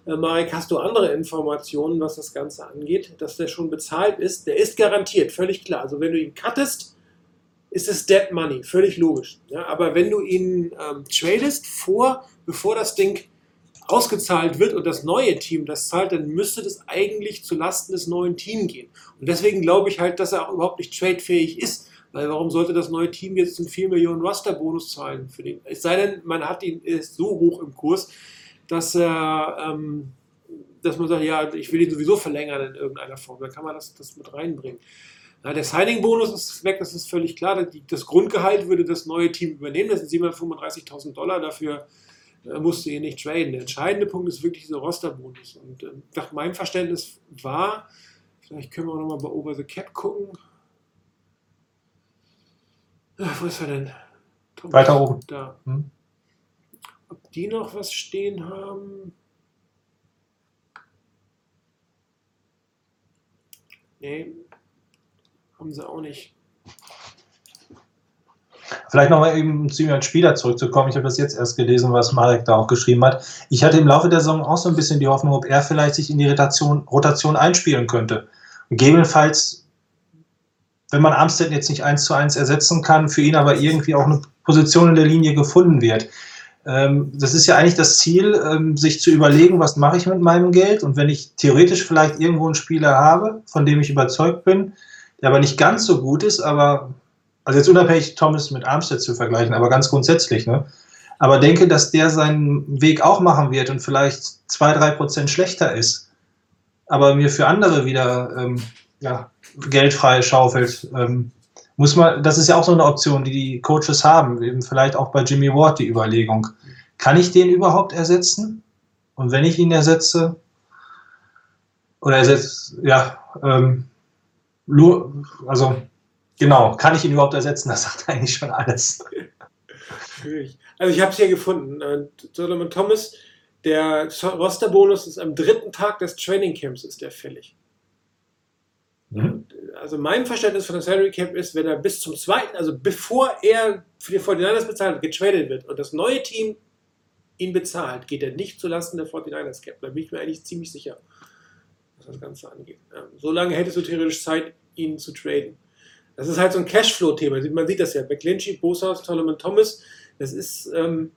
äh, Marek, hast du andere Informationen, was das Ganze angeht, dass der schon bezahlt ist. Der ist garantiert, völlig klar. Also wenn du ihn cuttest, ist es Dead Money, völlig logisch. Ja, aber wenn du ihn ähm, tradest, vor, bevor das Ding ausgezahlt wird und das neue Team das zahlt, dann müsste das eigentlich zu Lasten des neuen Teams gehen. Und deswegen glaube ich halt, dass er auch überhaupt nicht tradefähig ist. Weil warum sollte das neue Team jetzt einen 4 Millionen Roster-Bonus zahlen für den? Es sei denn, man hat ihn ist so hoch im Kurs, dass er, ähm, dass man sagt, ja, ich will ihn sowieso verlängern in irgendeiner Form. Dann kann man das, das mit reinbringen. Ja, der Signing-Bonus ist weg, das ist völlig klar. Das Grundgehalt würde das neue Team übernehmen, das sind 735.000 Dollar. Dafür musst du ihn nicht traden. Der entscheidende Punkt ist wirklich dieser Roster-Bonus. Und äh, nach meinem Verständnis war, vielleicht können wir auch nochmal bei Over the Cap gucken. Ach, wo ist er denn? Thomas, Weiter oben. Da. Hm. Ob die noch was stehen haben? Nee, haben sie auch nicht. Vielleicht nochmal eben zu als Spieler zurückzukommen. Ich habe das jetzt erst gelesen, was Marek da auch geschrieben hat. Ich hatte im Laufe der Saison auch so ein bisschen die Hoffnung, ob er vielleicht sich in die Rotation, Rotation einspielen könnte. Gegebenenfalls, wenn man Armstead jetzt nicht eins zu eins ersetzen kann, für ihn aber irgendwie auch eine Position in der Linie gefunden wird. Ähm, das ist ja eigentlich das Ziel, ähm, sich zu überlegen, was mache ich mit meinem Geld. Und wenn ich theoretisch vielleicht irgendwo einen Spieler habe, von dem ich überzeugt bin, der aber nicht ganz so gut ist, aber also jetzt unabhängig Thomas mit Armstead zu vergleichen, aber ganz grundsätzlich, ne? Aber denke, dass der seinen Weg auch machen wird und vielleicht zwei, drei Prozent schlechter ist, aber mir für andere wieder ähm, ja, Geld frei schaufelt. Ähm, muss man, das ist ja auch so eine Option, die die Coaches haben, eben vielleicht auch bei Jimmy Ward die Überlegung. Kann ich den überhaupt ersetzen? Und wenn ich ihn ersetze, oder ersetze, ja, ähm, also genau, kann ich ihn überhaupt ersetzen? Das sagt *laughs* eigentlich schon alles. Also ich habe es hier gefunden. Äh, Solomon Thomas, der Rosterbonus ist am dritten Tag des Trainingcamps ist der fällig. Also mein Verständnis von der Salary Cap ist, wenn er bis zum zweiten, also bevor er für die 49ers bezahlt, getradet wird und das neue Team ihn bezahlt, geht er nicht zulasten der 49ers Cap. Da bin ich mir eigentlich ziemlich sicher, was das Ganze angeht. Ähm, so lange hättest du theoretisch Zeit, ihn zu traden. Das ist halt so ein Cashflow-Thema. Man sieht das ja. McClinchy, Bosa, Solomon Thomas, das ist, ähm,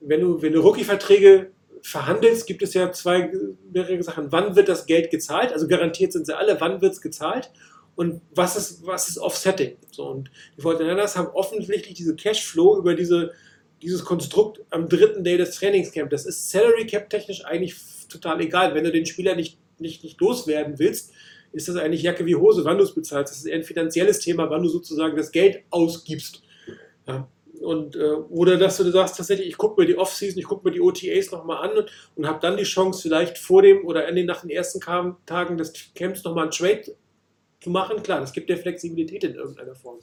wenn du, wenn du Rookie-Verträge verhandelst, gibt es ja zwei mehrere Sachen. Wann wird das Geld gezahlt? Also garantiert sind sie alle. Wann wird es gezahlt? Und was ist, was ist Offsetting? So, und die 49ers haben offensichtlich diese Cashflow über diese, dieses Konstrukt am dritten Day des Trainingscamps. Das ist Salary Cap technisch eigentlich total egal. Wenn du den Spieler nicht, nicht, nicht loswerden willst, ist das eigentlich Jacke wie Hose, wann du es bezahlst. Das ist eher ein finanzielles Thema, wann du sozusagen das Geld ausgibst. Ja. Und, äh, oder dass du sagst tatsächlich, ich gucke mir die Offseason, ich gucke mir die OTAs nochmal an und, und habe dann die Chance, vielleicht vor dem oder den, nach den ersten Tagen des Camps nochmal einen Trade zu machen. Klar, das gibt dir Flexibilität in irgendeiner Form.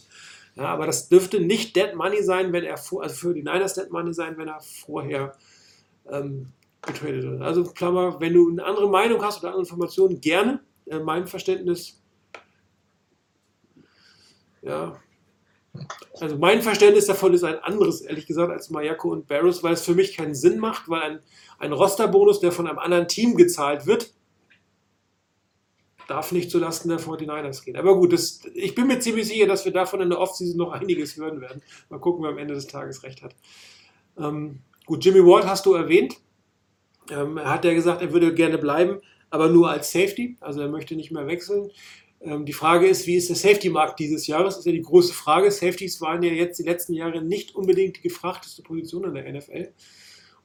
Ja, aber das dürfte nicht Dead Money sein, wenn er vor, also für die Niners Dead Money sein, wenn er vorher ähm, getradet wird. Also Klammer, wenn du eine andere Meinung hast oder andere Informationen, gerne. Äh, mein Verständnis, ja, also mein Verständnis davon ist ein anderes, ehrlich gesagt, als Mayako und Barrows, weil es für mich keinen Sinn macht, weil ein, ein Rosterbonus, der von einem anderen Team gezahlt wird, darf nicht zulasten der 49ers gehen. Aber gut, das, ich bin mir ziemlich sicher, dass wir davon in der Offseason noch einiges hören werden. Mal gucken, wer am Ende des Tages recht hat. Ähm, gut, Jimmy Ward hast du erwähnt. Ähm, er hat ja gesagt, er würde gerne bleiben, aber nur als Safety. Also er möchte nicht mehr wechseln. Ähm, die Frage ist, wie ist der Safety-Markt dieses Jahres? Das ist ja die große Frage. Safeties waren ja jetzt die letzten Jahre nicht unbedingt die gefragteste Position in der NFL.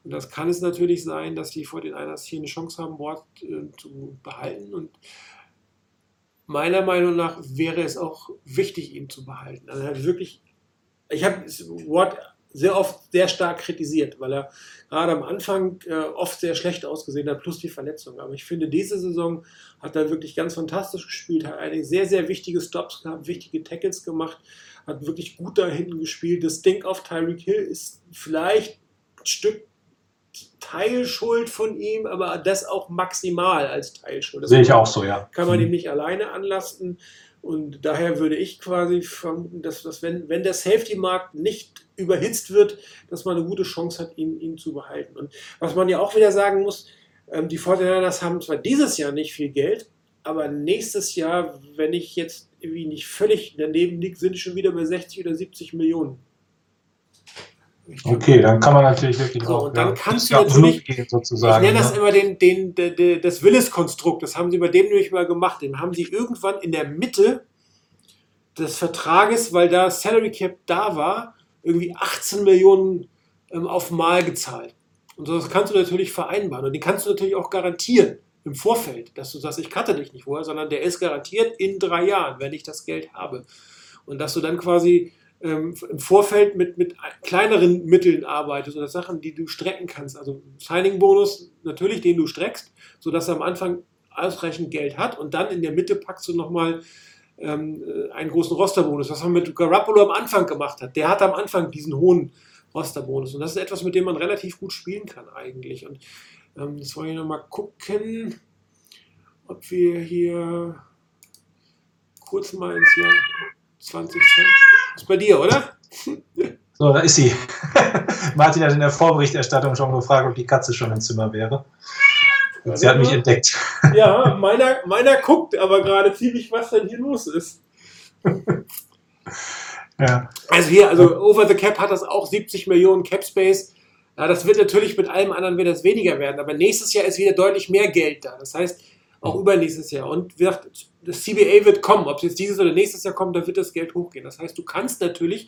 Und das kann es natürlich sein, dass die 49ers hier eine Chance haben, Ward äh, zu behalten. Und meiner Meinung nach wäre es auch wichtig, ihn zu behalten. Also er hat wirklich, ich habe Ward sehr oft sehr stark kritisiert, weil er gerade am Anfang äh, oft sehr schlecht ausgesehen hat, plus die Verletzung. Aber ich finde, diese Saison hat er wirklich ganz fantastisch gespielt, hat einige sehr, sehr wichtige Stops gehabt, wichtige Tackles gemacht, hat wirklich gut da hinten gespielt. Das Ding auf Tyreek Hill ist vielleicht ein Stück Teilschuld von ihm, aber das auch maximal als Teilschuld. Das Sehe ich auch so, ja. kann man ihm nicht alleine anlasten. Und daher würde ich quasi vermuten, dass, dass wenn, wenn der Safety-Markt nicht überhitzt wird, dass man eine gute Chance hat, ihn, ihn zu behalten. Und was man ja auch wieder sagen muss, ähm, die 49ers haben zwar dieses Jahr nicht viel Geld, aber nächstes Jahr, wenn ich jetzt irgendwie nicht völlig daneben liege, sind schon wieder bei 60 oder 70 Millionen. Okay, dann kann man natürlich wirklich So, auch. und dann ja, kannst du natürlich- gehen Ich sozusagen. nenne das ne? immer den, den, den, den, das Willis-Konstrukt. Das haben sie bei dem nämlich mal gemacht. Den haben sie irgendwann in der Mitte des Vertrages, weil da Salary Cap da war, irgendwie 18 Millionen ähm, auf Mal gezahlt. Und das kannst du natürlich vereinbaren. Und den kannst du natürlich auch garantieren im Vorfeld, dass du sagst, ich cutte dich nicht vorher, sondern der ist garantiert in drei Jahren, wenn ich das Geld habe. Und dass du dann quasi ähm, im Vorfeld mit, mit kleineren Mitteln arbeitest oder Sachen, die du strecken kannst. Also Signing-Bonus natürlich, den du streckst, sodass er am Anfang ausreichend Geld hat und dann in der Mitte packst du nochmal ähm, äh, einen großen Rosterbonus, was man mit Garoppolo am Anfang gemacht hat. Der hat am Anfang diesen hohen Rosterbonus und das ist etwas, mit dem man relativ gut spielen kann eigentlich. Und ähm, jetzt wollen wir nochmal gucken, ob wir hier kurz mal ins Jahr 2020. Ist bei dir, oder? So, da ist sie. *laughs* Martin hat in der Vorberichterstattung schon gefragt, ob die Katze schon im Zimmer wäre. Und sie hat mich entdeckt. *laughs* Ja, meiner, meiner guckt aber gerade ziemlich, was denn hier los ist. *laughs* Ja. Also hier, also Over the Cap hat das auch 70 Millionen Cap Space. Ja, das wird natürlich mit allem anderen wird das weniger werden, aber nächstes Jahr ist wieder deutlich mehr Geld da. Das heißt, auch übernächstes Jahr. Und gesagt, das CBA wird kommen. Ob es jetzt dieses oder nächstes Jahr kommt, da wird das Geld hochgehen. Das heißt, du kannst natürlich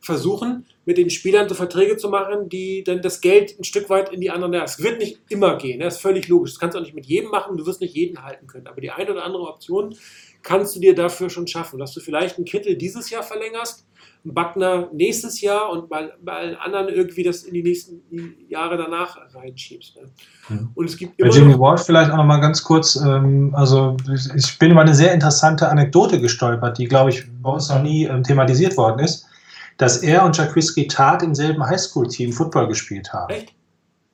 versuchen, mit den Spielern so Verträge zu machen, die dann das Geld ein Stück weit in die anderen. Es wird nicht immer gehen, das ist völlig logisch. Das kannst du auch nicht mit jedem machen, du wirst nicht jeden halten können. Aber die eine oder andere Option kannst du dir dafür schon schaffen, dass du vielleicht einen Kittel dieses Jahr verlängerst, einen Buckner nächstes Jahr und bei, bei allen anderen irgendwie das in die nächsten Jahre danach reinschiebst. Ne? Mhm. Und es gibt Bei Jimmy Ward vielleicht auch noch mal ganz kurz. Ähm, also ich bin über eine sehr interessante Anekdote gestolpert, die, glaube ich, bei uns noch nie ähm, thematisiert worden ist, dass er und Jaquiski Tart im selben Highschool-Team Football gespielt haben. echt?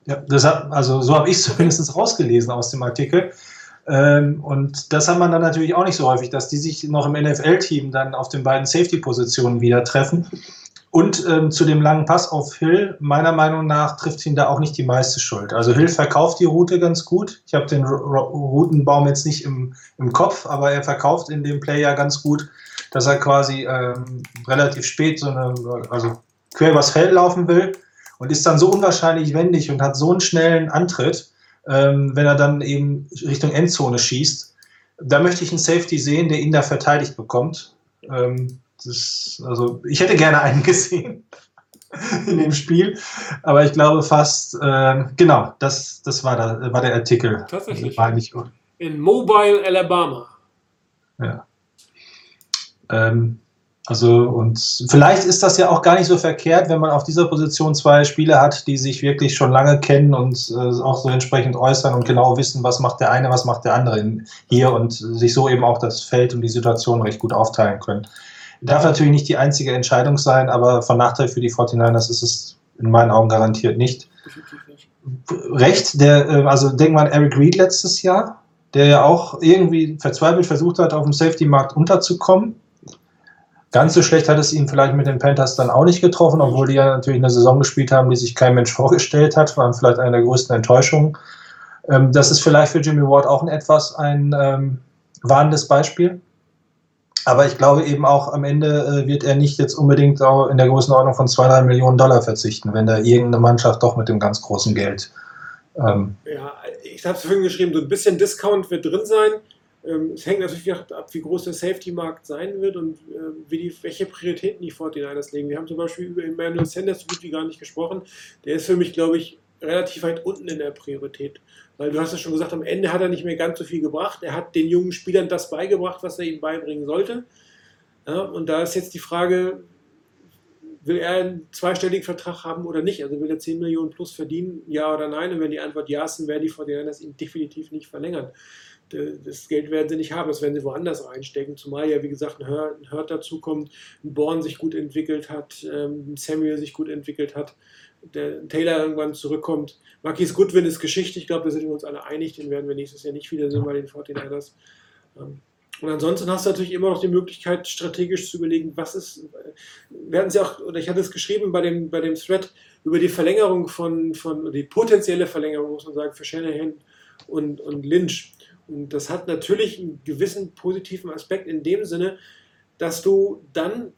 Ja, das hat, also so habe ich es *laughs* zumindest rausgelesen aus dem Artikel. Ähm, und das hat man dann natürlich auch nicht so häufig, dass die sich noch im NFL-Team dann auf den beiden Safety-Positionen wieder treffen. Und ähm, zu dem langen Pass auf Hill, meiner Meinung nach, trifft ihn da auch nicht die meiste Schuld. Also Hill verkauft die Route ganz gut. Ich habe den Ro- Ro- Routenbaum jetzt nicht im, im Kopf, aber er verkauft in dem Play ja ganz gut, dass er quasi ähm, relativ spät so eine, also quer übers Feld laufen will und ist dann so unwahrscheinlich wendig und hat so einen schnellen Antritt, ähm, wenn er dann eben Richtung Endzone schießt. Da möchte ich einen Safety sehen, der ihn da verteidigt bekommt. Ähm, das, also ich hätte gerne *laughs* einen gesehen in dem Spiel, aber ich glaube fast, ähm, genau, das, das war, da, war der Artikel. Tatsächlich. War nicht, In Mobile, Alabama. ja. Ähm, also, und vielleicht ist das ja auch gar nicht so verkehrt, wenn man auf dieser Position zwei Spieler hat, die sich wirklich schon lange kennen und äh, auch so entsprechend äußern und genau wissen, was macht der eine, was macht der andere hier und sich so eben auch das Feld und die Situation recht gut aufteilen können. Darf natürlich nicht die einzige Entscheidung sein, aber von Nachteil für die 49ers ist es in meinen Augen garantiert nicht. Recht, der, äh, also denk mal an Eric Reed letztes Jahr, der ja auch irgendwie verzweifelt versucht hat, auf dem Safety-Markt unterzukommen. Ganz so schlecht hat es ihn vielleicht mit den Panthers dann auch nicht getroffen, obwohl die ja natürlich eine Saison gespielt haben, die sich kein Mensch *laughs* vorgestellt hat, waren vielleicht eine der größten Enttäuschungen. Ähm, das ist vielleicht für Jimmy Ward auch ein etwas ein ähm, warnendes Beispiel. Aber ich glaube eben auch am Ende äh, wird er nicht jetzt unbedingt in der Größenordnung von zwei, drei Millionen Dollar verzichten, wenn da irgendeine Mannschaft doch mit dem ganz großen Geld. Ähm, Ja, ich habe es vorhin geschrieben, so ein bisschen Discount wird drin sein. Ähm, es hängt natürlich ab, wie groß der Safety-Markt sein wird und äh, wie die, welche Prioritäten die 49ers legen. Wir haben zum Beispiel über Emmanuel Sanders so gut wie gar nicht gesprochen. Der ist für mich, glaube ich, relativ weit unten in der Priorität. Weil du hast ja schon gesagt, am Ende hat er nicht mehr ganz so viel gebracht. Er hat den jungen Spielern das beigebracht, was er ihnen beibringen sollte. Ja, und da ist jetzt die Frage, will er einen zweistelligen Vertrag haben oder nicht? Also will er 10 Millionen plus verdienen, ja oder nein? Und wenn die Antwort ja ist, dann werden die Fortinanders ihn definitiv nicht verlängern. Das Geld werden sie nicht haben, das werden sie woanders reinstecken. Zumal ja, wie gesagt, ein Hurt dazu kommt, ein Born sich gut entwickelt hat, ähm, ein Samuel sich gut entwickelt hat, der Taylor irgendwann zurückkommt. Marquis Goodwin ist Geschichte, ich glaube, da sind wir uns alle einig, den werden wir nächstes Jahr nicht wiedersehen bei den 49ers. Und ansonsten hast du natürlich immer noch die Möglichkeit, strategisch zu überlegen, was ist. Hatten es ja auch, oder ich hatte es geschrieben bei dem, bei dem Thread über die Verlängerung von, von die potenzielle Verlängerung, muss man sagen, für Shanahan und, und Lynch. Das hat natürlich einen gewissen positiven Aspekt in dem Sinne, dass du dann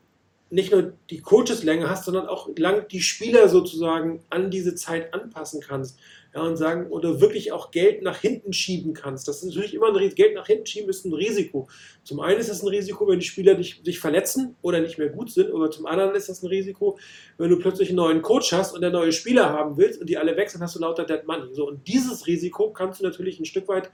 nicht nur die Coacheslänge hast, sondern auch lang die Spieler sozusagen an diese Zeit anpassen kannst ja, und sagen, oder wirklich auch Geld nach hinten schieben kannst. Das ist natürlich immer ein Risiko. Geld nach hinten schieben ist ein Risiko. Zum einen ist es ein Risiko, wenn die Spieler dich, sich verletzen oder nicht mehr gut sind, aber zum anderen ist das ein Risiko, wenn du plötzlich einen neuen Coach hast und der neue Spieler haben willst und die alle wechseln, hast du lauter Dead Money. So, und dieses Risiko kannst du natürlich ein Stück weit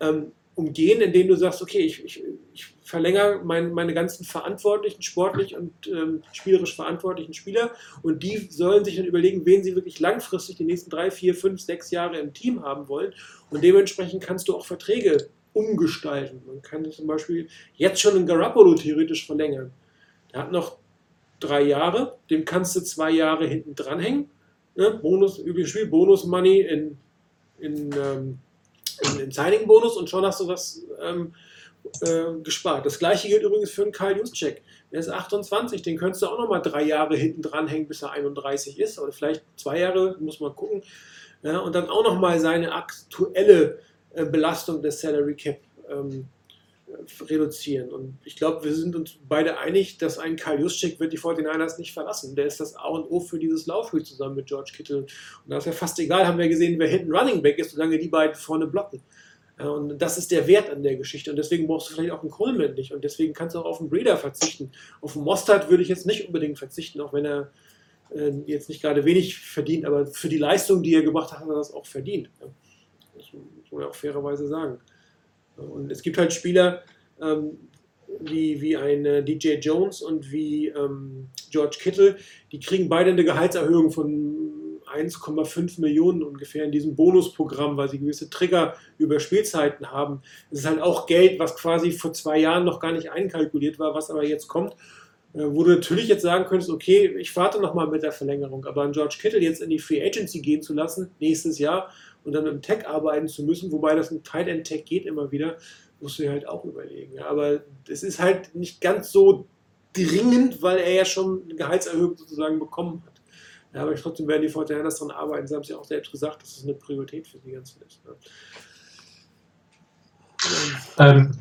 ähm, umgehen, indem du sagst, okay, ich, ich, ich verlängere mein, meine ganzen verantwortlichen, sportlich und ähm, spielerisch verantwortlichen Spieler und die sollen sich dann überlegen, wen sie wirklich langfristig die nächsten drei, vier, fünf, sechs Jahre im Team haben wollen und dementsprechend kannst du auch Verträge umgestalten. Man kann zum Beispiel jetzt schon einen Garoppolo theoretisch verlängern. Der hat noch drei Jahre, dem kannst du zwei Jahre hinten dranhängen. Ne? Bonus, übrigens Spiel, Bonus Money in, in ähm, einen Signing-Bonus und schon hast du was ähm, äh, gespart. Das gleiche gilt übrigens für einen Karl Juszczyk. Der ist 28, den könntest du auch nochmal drei Jahre hinten dranhängen, bis er 31 ist. Oder vielleicht zwei Jahre, muss man gucken. Ja, und dann auch nochmal seine aktuelle äh, Belastung des Salary Cap ähm, reduzieren. Und ich glaube, wir sind uns beide einig, dass ein Karl Juszczyk wird die 49ers nicht verlassen. Der ist das A und O für dieses Laufspiel zusammen mit George Kittle. Und da ist ja fast egal, haben wir gesehen, wer hinten Running Back ist, solange die beiden vorne blocken. Und das ist der Wert an der Geschichte. Und deswegen brauchst du vielleicht auch einen Coleman nicht. Und deswegen kannst du auch auf einen Breeder verzichten. Auf einen Mostard würde ich jetzt nicht unbedingt verzichten, auch wenn er äh, jetzt nicht gerade wenig verdient. Aber für die Leistung, die er gemacht hat, hat er das auch verdient. Das muss man ja auch fairerweise sagen. Und es gibt halt Spieler ähm, wie, wie ein äh, DJ Jones und wie ähm, George Kittle, die kriegen beide eine Gehaltserhöhung von 1,5 Millionen ungefähr in diesem Bonusprogramm, weil sie gewisse Trigger über Spielzeiten haben. Das ist halt auch Geld, was quasi vor zwei Jahren noch gar nicht einkalkuliert war, was aber jetzt kommt. Äh, wo du natürlich jetzt sagen könntest, okay, ich warte nochmal mit der Verlängerung, aber an George Kittle jetzt in die Free Agency gehen zu lassen, nächstes Jahr, und dann im Tech arbeiten zu müssen, wobei das ein Tight End Tech geht immer wieder, musst du dir halt auch überlegen. Aber es ist halt nicht ganz so dringend, weil er ja schon eine Gehaltserhöhung sozusagen bekommen hat. Ja, aber trotzdem werden die Fortinanders daran arbeiten. Sie haben es ja auch selbst gesagt, dass es eine Priorität für sie ganz ist. Ne. Ähm,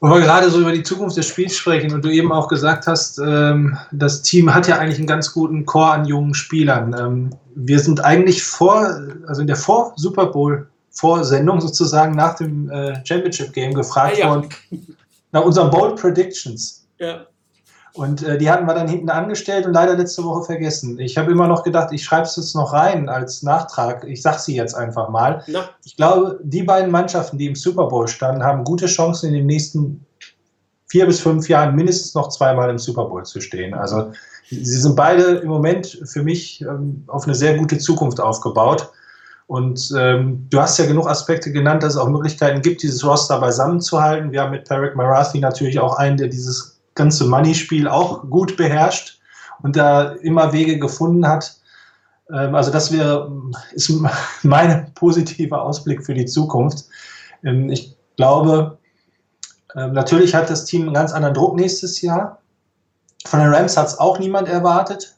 wo wir gerade so über die Zukunft des Spiels sprechen und du eben auch gesagt hast, ähm, das Team hat ja eigentlich einen ganz guten Chor an jungen Spielern. Ähm, wir sind eigentlich vor, also in der Vor-Super Bowl-Vorsendung sozusagen nach dem äh, Championship Game gefragt Ah, ja. worden nach unseren Bold Predictions. Ja, Und äh, die hatten wir dann hinten angestellt und leider letzte Woche vergessen. Ich habe immer noch gedacht, ich schreibe es jetzt noch rein als Nachtrag. Ich sage sie jetzt einfach mal. na, Ich glaube, die beiden Mannschaften, die im Super Bowl standen, haben gute Chancen in den nächsten vier bis fünf Jahren mindestens noch zweimal im Super Bowl zu stehen. Also sie sind beide im Moment für mich ähm, auf eine sehr gute Zukunft aufgebaut. Und ähm, du hast ja genug Aspekte genannt, dass es auch Möglichkeiten gibt, dieses Roster beisammenzuhalten. Wir haben mit Tarek Marathi natürlich auch einen, der dieses ganze Money-Spiel auch gut beherrscht und da immer Wege gefunden hat. Ähm, also das wäre, ist *laughs* mein positiver Ausblick für die Zukunft. Ähm, ich glaube, ähm, natürlich hat das Team einen ganz anderen Druck nächstes Jahr. Von den Rams hat es auch niemand erwartet.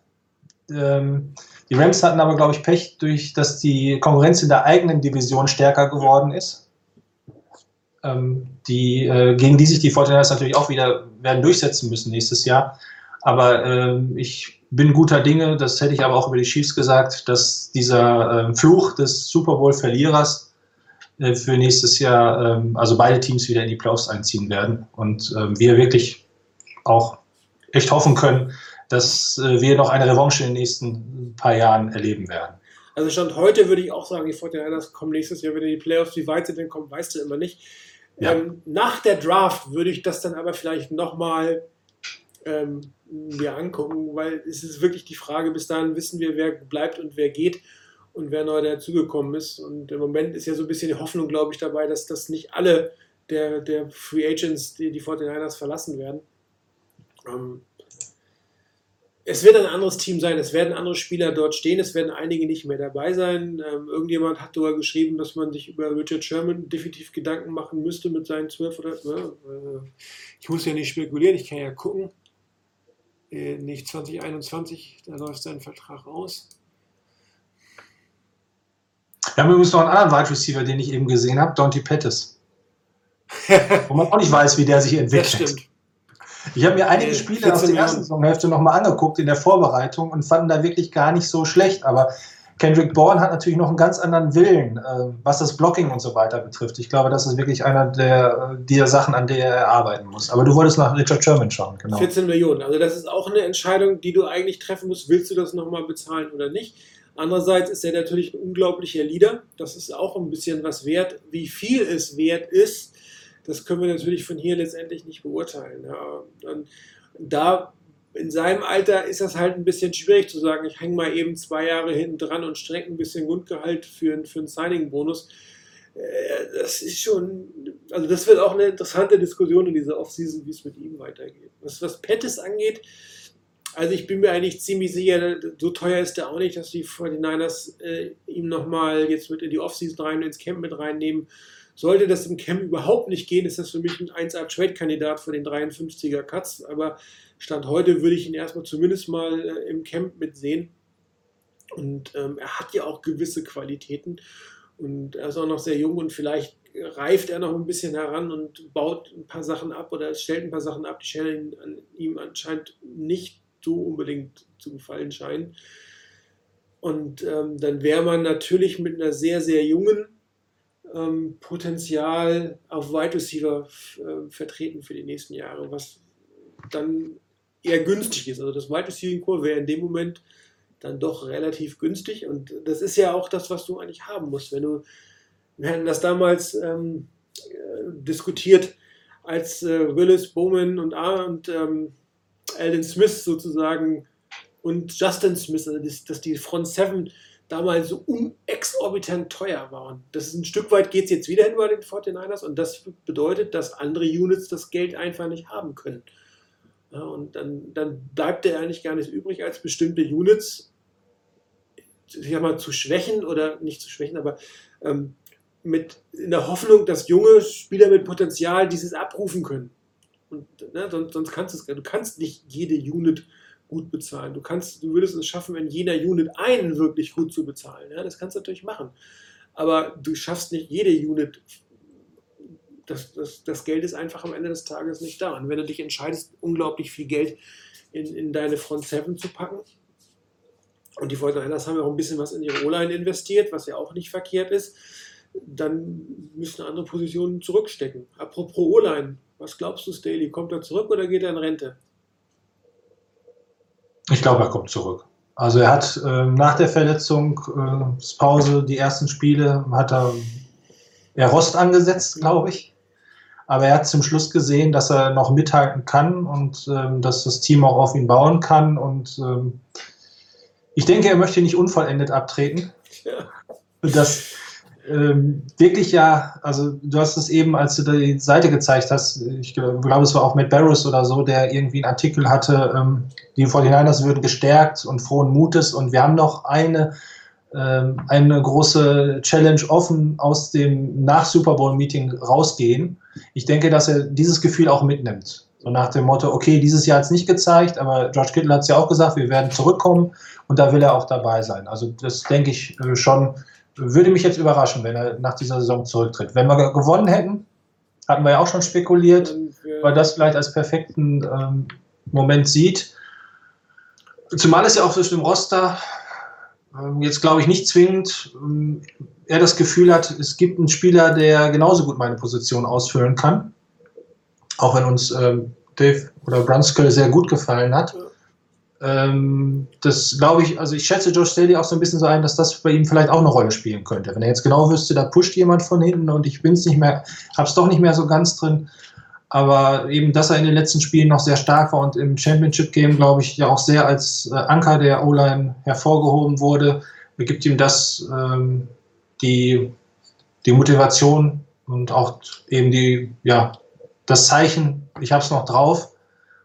Ähm, Die Rams hatten aber, glaube ich, Pech, durch dass die Konkurrenz in der eigenen Division stärker geworden ist. Ähm, die, äh, gegen die sich die 49ers natürlich auch wieder werden durchsetzen müssen nächstes Jahr. Aber ähm, ich bin guter Dinge, das hätte ich aber auch über die Chiefs gesagt, dass dieser ähm, Fluch des Super Bowl-Verlierers äh, für nächstes Jahr, ähm, also beide Teams wieder in die Playoffs einziehen werden und ähm, wir wirklich auch echt hoffen können, dass äh, wir noch eine Revanche in den nächsten paar Jahren erleben werden. Also Stand heute würde ich auch sagen, die 49ers kommen nächstes Jahr wieder in die Playoffs. Wie weit sie denn kommen, weißt du immer nicht. Ja. Ähm, nach der Draft würde ich das dann aber vielleicht nochmal ähm, mir angucken, weil es ist wirklich die Frage, bis dahin wissen wir, wer bleibt und wer geht und wer neu dazugekommen ist. Und im Moment ist ja so ein bisschen die Hoffnung, glaube ich, dabei, dass das nicht alle der, der Free Agents, die die 49ers verlassen werden. Ähm, es wird ein anderes Team sein, es werden andere Spieler dort stehen, es werden einige nicht mehr dabei sein. Ähm, irgendjemand hat sogar geschrieben, dass man sich über Richard Sherman definitiv Gedanken machen müsste mit seinen 12 oder. Ne, äh, ich muss ja nicht spekulieren, ich kann ja gucken. Äh, nicht 2021, da läuft sein Vertrag aus. Wir haben übrigens noch einen anderen Wide Receiver, den ich eben gesehen habe, Dante Pettis. *laughs* Wo man auch nicht weiß, wie der sich Das entwickelt. stimmt. Ich habe mir einige Spiele aus 14 der ersten. Saisonhälfte nochmal angeguckt in der Vorbereitung und fanden da wirklich gar nicht so schlecht. Aber Kendrick Bourne hat natürlich noch einen ganz anderen Willen, äh, was das Blocking und so weiter betrifft. Ich glaube, das ist wirklich einer der, äh, der Sachen, an der er arbeiten muss. Aber du wolltest nach Richard Sherman schauen, genau. 14 Millionen. Also das ist auch eine Entscheidung, die du eigentlich treffen musst. Willst du das nochmal bezahlen oder nicht? Andererseits ist er natürlich ein unglaublicher Leader. Das ist auch ein bisschen was wert. Wie viel es wert ist, das können wir natürlich von hier letztendlich nicht beurteilen. Ja. Und da in seinem Alter ist das halt ein bisschen schwierig zu sagen, ich hänge mal eben zwei Jahre hinten dran und strecke ein bisschen Grundgehalt für, für einen Signing-Bonus. Äh, Das ist schon, also das wird auch eine interessante Diskussion in dieser Offseason, wie es mit ihm weitergeht. Was, was Pettis angeht, also ich bin mir eigentlich ziemlich sicher, so teuer ist der auch nicht, dass die 49ers äh, ihm nochmal jetzt mit in die Offseason rein, ins Camp mit reinnehmen. Sollte das im Camp überhaupt nicht gehen, ist das für mich ein 1A-Trade-Kandidat für den 53er Cuts. Aber Stand heute würde ich ihn erstmal zumindest mal äh, im Camp mitsehen. Und ähm, er hat ja auch gewisse Qualitäten. Und er ist auch noch sehr jung und vielleicht reift er noch ein bisschen heran und baut ein paar Sachen ab oder stellt ein paar Sachen ab, die Shannon an ihm anscheinend nicht so unbedingt zu gefallen scheinen. Und ähm, dann wäre man natürlich mit einer sehr, sehr jungen ähm, Potenzial auf Wide Receiver äh, vertreten für die nächsten Jahre, was dann eher günstig ist. Also das Wide Receiving Core wäre in dem Moment dann doch relativ günstig und das ist ja auch das, was du eigentlich haben musst. Wenn du, wir hatten das damals ähm, äh, diskutiert, als äh, Willis, Bowman und, A und ähm, Alden Smith sozusagen und Justin Smith, also das, dass die Front Seven damals so exorbitant teuer waren. Das ist ein Stück weit geht es jetzt wieder hin bei den 49ers und das bedeutet, dass andere Units das Geld einfach nicht haben können. Ja, und dann, dann bleibt dir eigentlich gar nichts übrig, als bestimmte Units ich sag mal, zu schwächen oder nicht zu schwächen, aber ähm, mit in der Hoffnung, dass junge Spieler mit Potenzial dieses abrufen können. Und ne, sonst, sonst kannst du es, du kannst nicht jede Unit gut bezahlen. Du kannst, du würdest es schaffen, in jeder Unit einen wirklich gut zu bezahlen. Ja, das kannst du natürlich machen. Aber du schaffst nicht jede Unit. Das, das, das Geld ist einfach am Ende des Tages nicht da. Und wenn du dich entscheidest, unglaublich viel Geld in, in deine Front 7 zu packen, und die 49ers haben ja auch ein bisschen was in ihre O-Line investiert, was ja auch nicht verkehrt ist, dann müssen andere Positionen zurückstecken. Apropos O-Line, was glaubst du, Staley? Kommt er zurück oder geht er in Rente? Ich glaube, er kommt zurück. Also er hat ähm, nach der Verletzung, äh, Pause, die ersten Spiele, hat er eher Rost angesetzt, glaube ich. Aber er hat zum Schluss gesehen, dass er noch mithalten kann und ähm, dass das Team auch auf ihn bauen kann. Und ähm, ich denke, er möchte nicht unvollendet abtreten. Ja. Das ähm, wirklich ja, also du hast es eben, als du die Seite gezeigt hast, ich glaube, es war auch Matt Barrows oder so, der irgendwie einen Artikel hatte, ähm, die 49ers würden gestärkt und frohen Mutes und wir haben noch eine, ähm, eine große Challenge offen aus dem Nach-Super Bowl-Meeting rausgehen. Ich denke, dass er dieses Gefühl auch mitnimmt. So nach dem Motto, okay, dieses Jahr hat es nicht gezeigt, aber George Kittle hat es ja auch gesagt, wir werden zurückkommen und da will er auch dabei sein. Also das denke ich äh, schon, würde mich jetzt überraschen, wenn er nach dieser Saison zurücktritt. Wenn wir ge- gewonnen hätten, hatten wir ja auch schon spekuliert, weil das vielleicht als perfekten ähm, Moment sieht. Zumal es ja auch zwischen dem Roster ähm, jetzt, glaube ich, nicht zwingend ähm, er das Gefühl hat, es gibt einen Spieler, der genauso gut meine Position ausfüllen kann. Auch wenn uns ähm, Dave oder Brunskill sehr gut gefallen hat. Ähm, das glaube ich, also ich schätze Josh Staley auch so ein bisschen so ein, dass das bei ihm vielleicht auch eine Rolle spielen könnte. Wenn er jetzt genau wüsste, da pusht jemand von hinten und ich bin es nicht mehr, hab's doch nicht mehr so ganz drin. Aber eben, dass er in den letzten Spielen noch sehr stark war und im Championship-Game, glaube ich, ja auch sehr als äh, Anker der O-Line hervorgehoben wurde, gibt ihm das ähm, die, die Motivation und auch eben die, ja, das Zeichen, ich habe es noch drauf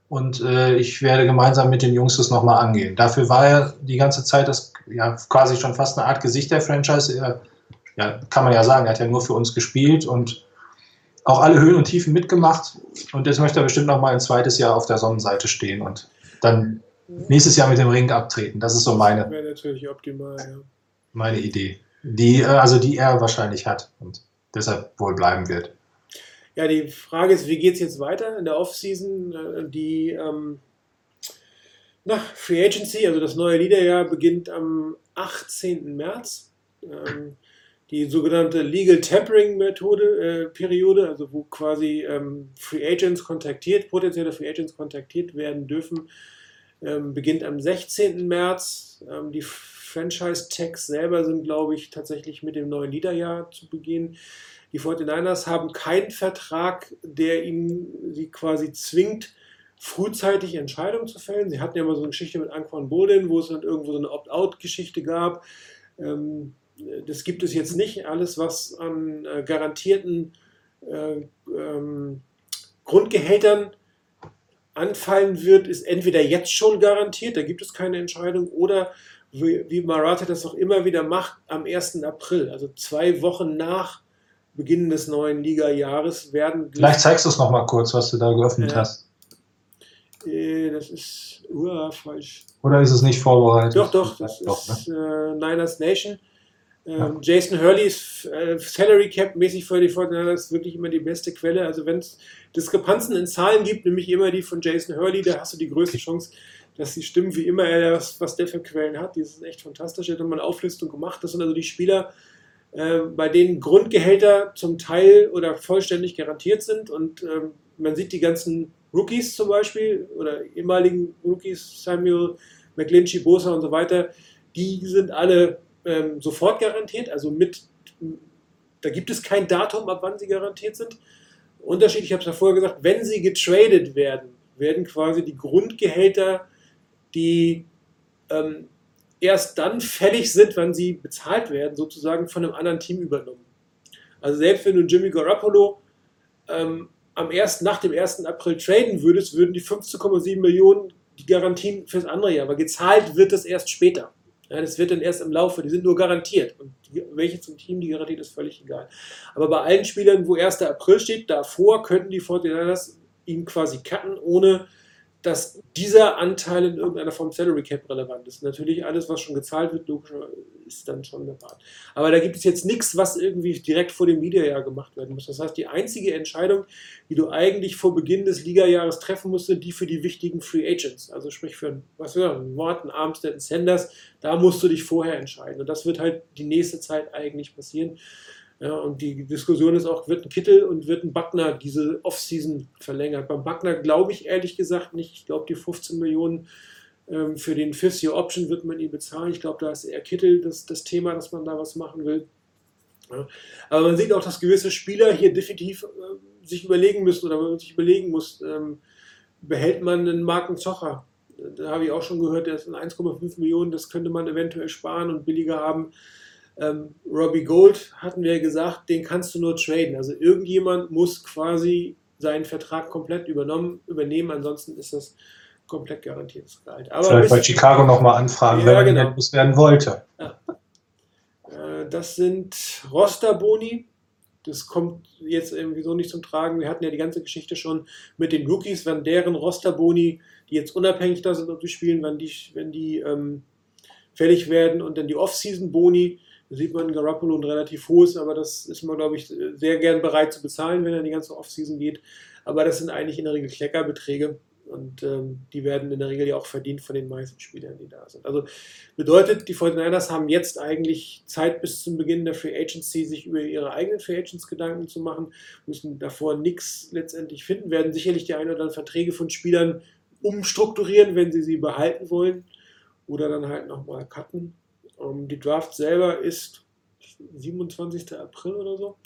und äh, ich werde gemeinsam mit den Jungs das nochmal angehen. Dafür war er die ganze Zeit das ja quasi schon fast eine Art Gesicht der Franchise. Er, ja, kann man ja sagen, er hat ja nur für uns gespielt und auch alle Höhen und Tiefen mitgemacht. Und jetzt möchte er bestimmt nochmal ein zweites Jahr auf der Sonnenseite stehen und dann nächstes Jahr mit dem Ring abtreten. Das ist so meine, Wäre natürlich optimal, ja. meine Idee. Die, äh, also die er wahrscheinlich hat und deshalb wohl bleiben wird. Ja, die Frage ist, wie geht es jetzt weiter in der Offseason? Äh, Die ähm, na, Free Agency, also das neue Liederjahr, beginnt am 18. März. Ähm, die sogenannte Legal Tampering Methode, äh, Periode, also wo quasi ähm, Free Agents kontaktiert, potenzielle Free Agents kontaktiert werden dürfen, ähm, beginnt am 16. März. Ähm, die Franchise-Tags selber sind, glaube ich, tatsächlich mit dem neuen Liederjahr zu Beginn. Die 49ers haben keinen Vertrag, der ihnen sie quasi zwingt, frühzeitig Entscheidungen zu fällen. Sie hatten ja mal so eine Geschichte mit Anquan Bolin, wo es dann irgendwo so eine Opt-out-Geschichte gab. Ähm, das gibt es jetzt nicht. Alles, was an äh, garantierten äh, ähm, Grundgehältern anfallen wird, ist entweder jetzt schon garantiert, da gibt es keine Entscheidung, oder wie, wie Maratha das auch immer wieder macht, am 1. April, also zwei Wochen nach Beginn des neuen Liga-Jahres, werden. Vielleicht zeigst du es nochmal kurz, was du da geöffnet Ja. hast. Äh, das ist uah, falsch. Oder ist es nicht vorbereitet? Doch, doch, das Doch, ne? ist äh, Niners Nation. Ähm, Ja. Jason Hurleys äh, Salary Cap mäßig für die 49ers wirklich immer die beste Quelle. Also wenn es Diskrepanzen in Zahlen gibt, nämlich immer die von Jason Hurley, da hast du die größte Chance, dass die stimmen, wie immer er das, was der für Quellen hat. Die sind echt fantastisch. Er hat nochmal eine Auflistung gemacht. Das sind also die Spieler, äh, bei denen Grundgehälter zum Teil oder vollständig garantiert sind. Und ähm, man sieht die ganzen Rookies zum Beispiel oder ehemaligen Rookies, Samuel, McGlinchey, Bosa und so weiter, die sind alle ähm, sofort garantiert, also mit, da gibt es kein Datum, ab wann sie garantiert sind. Unterschied, ich habe es ja vorher gesagt, wenn sie getradet werden, werden quasi die Grundgehälter, die ähm, erst dann fällig sind, wenn sie bezahlt werden, sozusagen von einem anderen Team übernommen. Also selbst wenn du Jimmy Garoppolo ähm, am 1., nach dem 1. April traden würdest, würden die 15,7 Millionen die Garantien fürs andere Jahr, aber gezahlt wird das erst später. Ja, das wird dann erst im Laufe, die sind nur garantiert. Und die, welche zum Team die garantiert, ist völlig egal. Aber bei allen Spielern, wo 1. April steht, davor könnten die 49ers ihn quasi cutten, ohne dass dieser Anteil in irgendeiner Form Salary Cap relevant ist. Natürlich alles, was schon gezahlt wird, ist dann schon der Part. Aber da gibt es jetzt nichts, was irgendwie direkt vor dem Ligajahr gemacht werden muss. Das heißt, die einzige Entscheidung, die du eigentlich vor Beginn des Ligajahres treffen musst, sind die für die wichtigen Free Agents. Also sprich für was wir sagen, Morton, Armstead Sanders, da musst du dich vorher entscheiden. Und das wird halt die nächste Zeit eigentlich passieren. Ja, und die Diskussion ist auch, wird ein Kittel und wird ein Buckner diese Offseason verlängert. Beim Buckner glaube ich ehrlich gesagt nicht. Ich glaube, die 15 Millionen ähm, für den Fifth Year Option wird man ihn bezahlen. Ich glaube, da ist eher Kittel das, das Thema, dass man da was machen will. Ja. Aber man sieht auch, dass gewisse Spieler hier definitiv äh, sich überlegen müssen oder man sich überlegen muss, ähm, behält man einen Marken Zocher? Da habe ich auch schon gehört, der ist in 1,5 Millionen, das könnte man eventuell sparen und billiger haben. Ähm, Robbie Gold hatten wir ja gesagt, den kannst du nur traden. Also irgendjemand muss quasi seinen Vertrag komplett übernommen, übernehmen, ansonsten ist das komplett garantiertes Gehalt. Aber Vielleicht bei Chicago nochmal anfragen, Ja, wenn man ihn genau. werden wollte. Äh, Das sind Rosterboni. Das kommt jetzt irgendwie so nicht zum Tragen. Wir hatten ja die ganze Geschichte schon mit den Rookies, wenn deren Rosterboni, die jetzt unabhängig da sind, ob die spielen, wenn die, wenn die ähm, fällig werden und dann die Off-Season-Boni, sieht man Garoppolo ein relativ hohes, aber das ist man, glaube ich, sehr gern bereit zu bezahlen, wenn er in die ganze Off-Season geht. Aber das sind eigentlich in der Regel Kleckerbeträge und ähm, die werden in der Regel ja auch verdient von den meisten Spielern, die da sind. Also Bedeutet, die 49ers haben jetzt eigentlich Zeit bis zum Beginn der Free Agency, sich über ihre eigenen Free Agents Gedanken zu machen, müssen davor nichts letztendlich finden, werden sicherlich die ein oder anderen Verträge von Spielern umstrukturieren, wenn sie sie behalten wollen oder dann halt nochmal cutten. Ähm, die Draft selber ist 27. April oder so.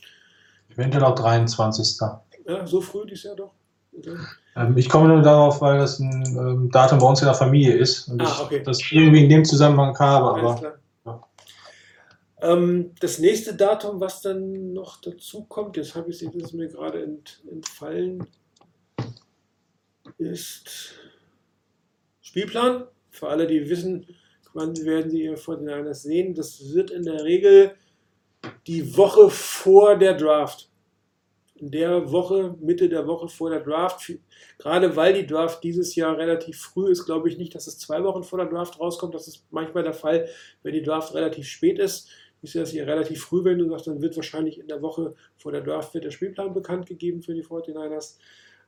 Eventuell auch 23. Ja, so früh dieses Jahr doch. Okay. Ähm, ich komme nur darauf, weil das ein ähm, Datum bei uns in der Familie ist und Ah, ich okay. das irgendwie in dem Zusammenhang habe. Aber ja. Ähm, das nächste Datum, was dann noch dazu kommt, jetzt habe ich es mir gerade ent, entfallen, ist Spielplan. Für alle, die wissen, wann werden sie ihr vor den Niners sehen. Das wird in der Regel die Woche vor der Draft. In der Woche, Mitte der Woche vor der Draft, gerade weil die Draft dieses Jahr relativ früh ist, glaube ich nicht, dass es zwei Wochen vor der Draft rauskommt. Das ist manchmal der Fall, wenn die Draft relativ spät ist. Ich sehe das hier relativ früh, wenn du sagst, dann wird wahrscheinlich in der Woche vor der Draft wird der Spielplan bekannt gegeben für die 49ers.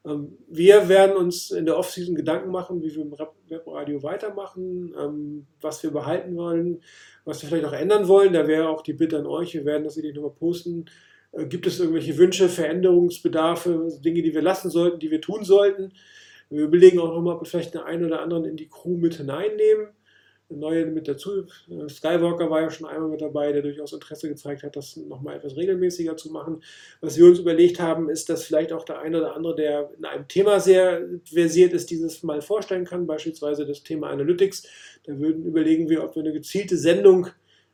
Ähm, wir werden uns in der Offseason Gedanken machen, wie wir im Webradio weitermachen, ähm, was wir behalten wollen, was wir vielleicht auch ändern wollen. Da wäre auch die Bitte an euch, wir werden das hier nochmal posten. Äh, Gibt es irgendwelche Wünsche, Veränderungsbedarfe, Dinge, die wir lassen sollten, die wir tun sollten? Wir überlegen auch nochmal, ob wir vielleicht den einen oder anderen in die Crew mit hineinnehmen. Neue mit dazu. Äh, Skywalker war ja schon einmal mit dabei, der durchaus Interesse gezeigt hat, das nochmal etwas regelmäßiger zu machen. Was wir uns überlegt haben, ist, dass vielleicht auch der eine oder andere, der in einem Thema sehr versiert ist, dieses mal vorstellen kann, beispielsweise das Thema Analytics. Da würden überlegen wir, ob wir eine gezielte Sendung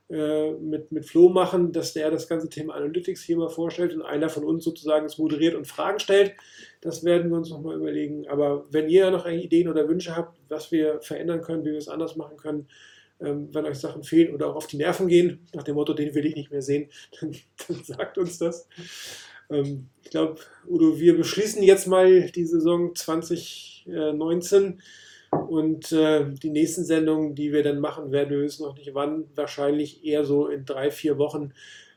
äh, mit, mit Flo machen, dass der das ganze Thema Analytics hier mal vorstellt und einer von uns sozusagen es moderiert und Fragen stellt. Das werden wir uns nochmal überlegen. Aber wenn ihr noch Ideen oder Wünsche habt, was wir verändern können, wie wir es anders machen können, ähm, wenn euch Sachen fehlen oder auch auf die Nerven gehen, nach dem Motto, den will ich nicht mehr sehen, *laughs* dann, dann sagt uns das. Ähm, ich glaube, Udo, wir beschließen jetzt mal die Saison 2019 und äh, die nächsten Sendungen, die wir dann machen werden, wir wissen noch nicht wann, wahrscheinlich eher so in drei, vier Wochen,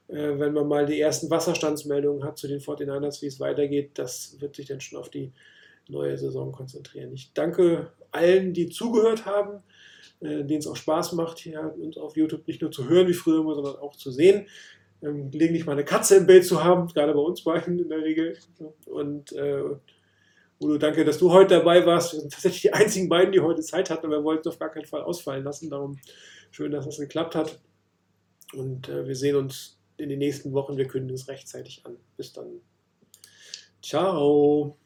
äh, wenn man mal die ersten Wasserstandsmeldungen hat zu den 49ers, wie es weitergeht. Das wird sich dann schon auf die neue Saison konzentrieren. Ich danke allen, die zugehört haben, äh, denen es auch Spaß macht, hier uns auf YouTube nicht nur zu hören wie früher immer, sondern auch zu sehen. Ähm, gelegentlich mal eine Katze im Bild zu haben, gerade bei uns beiden in der Regel. Und äh, Udo, danke, dass du heute dabei warst. Wir sind tatsächlich die einzigen beiden, die heute Zeit hatten, wir wollten es auf gar keinen Fall ausfallen lassen. Darum schön, dass das geklappt hat. Und äh, wir sehen uns in den nächsten Wochen. Wir kündigen es rechtzeitig an. Bis dann. Ciao.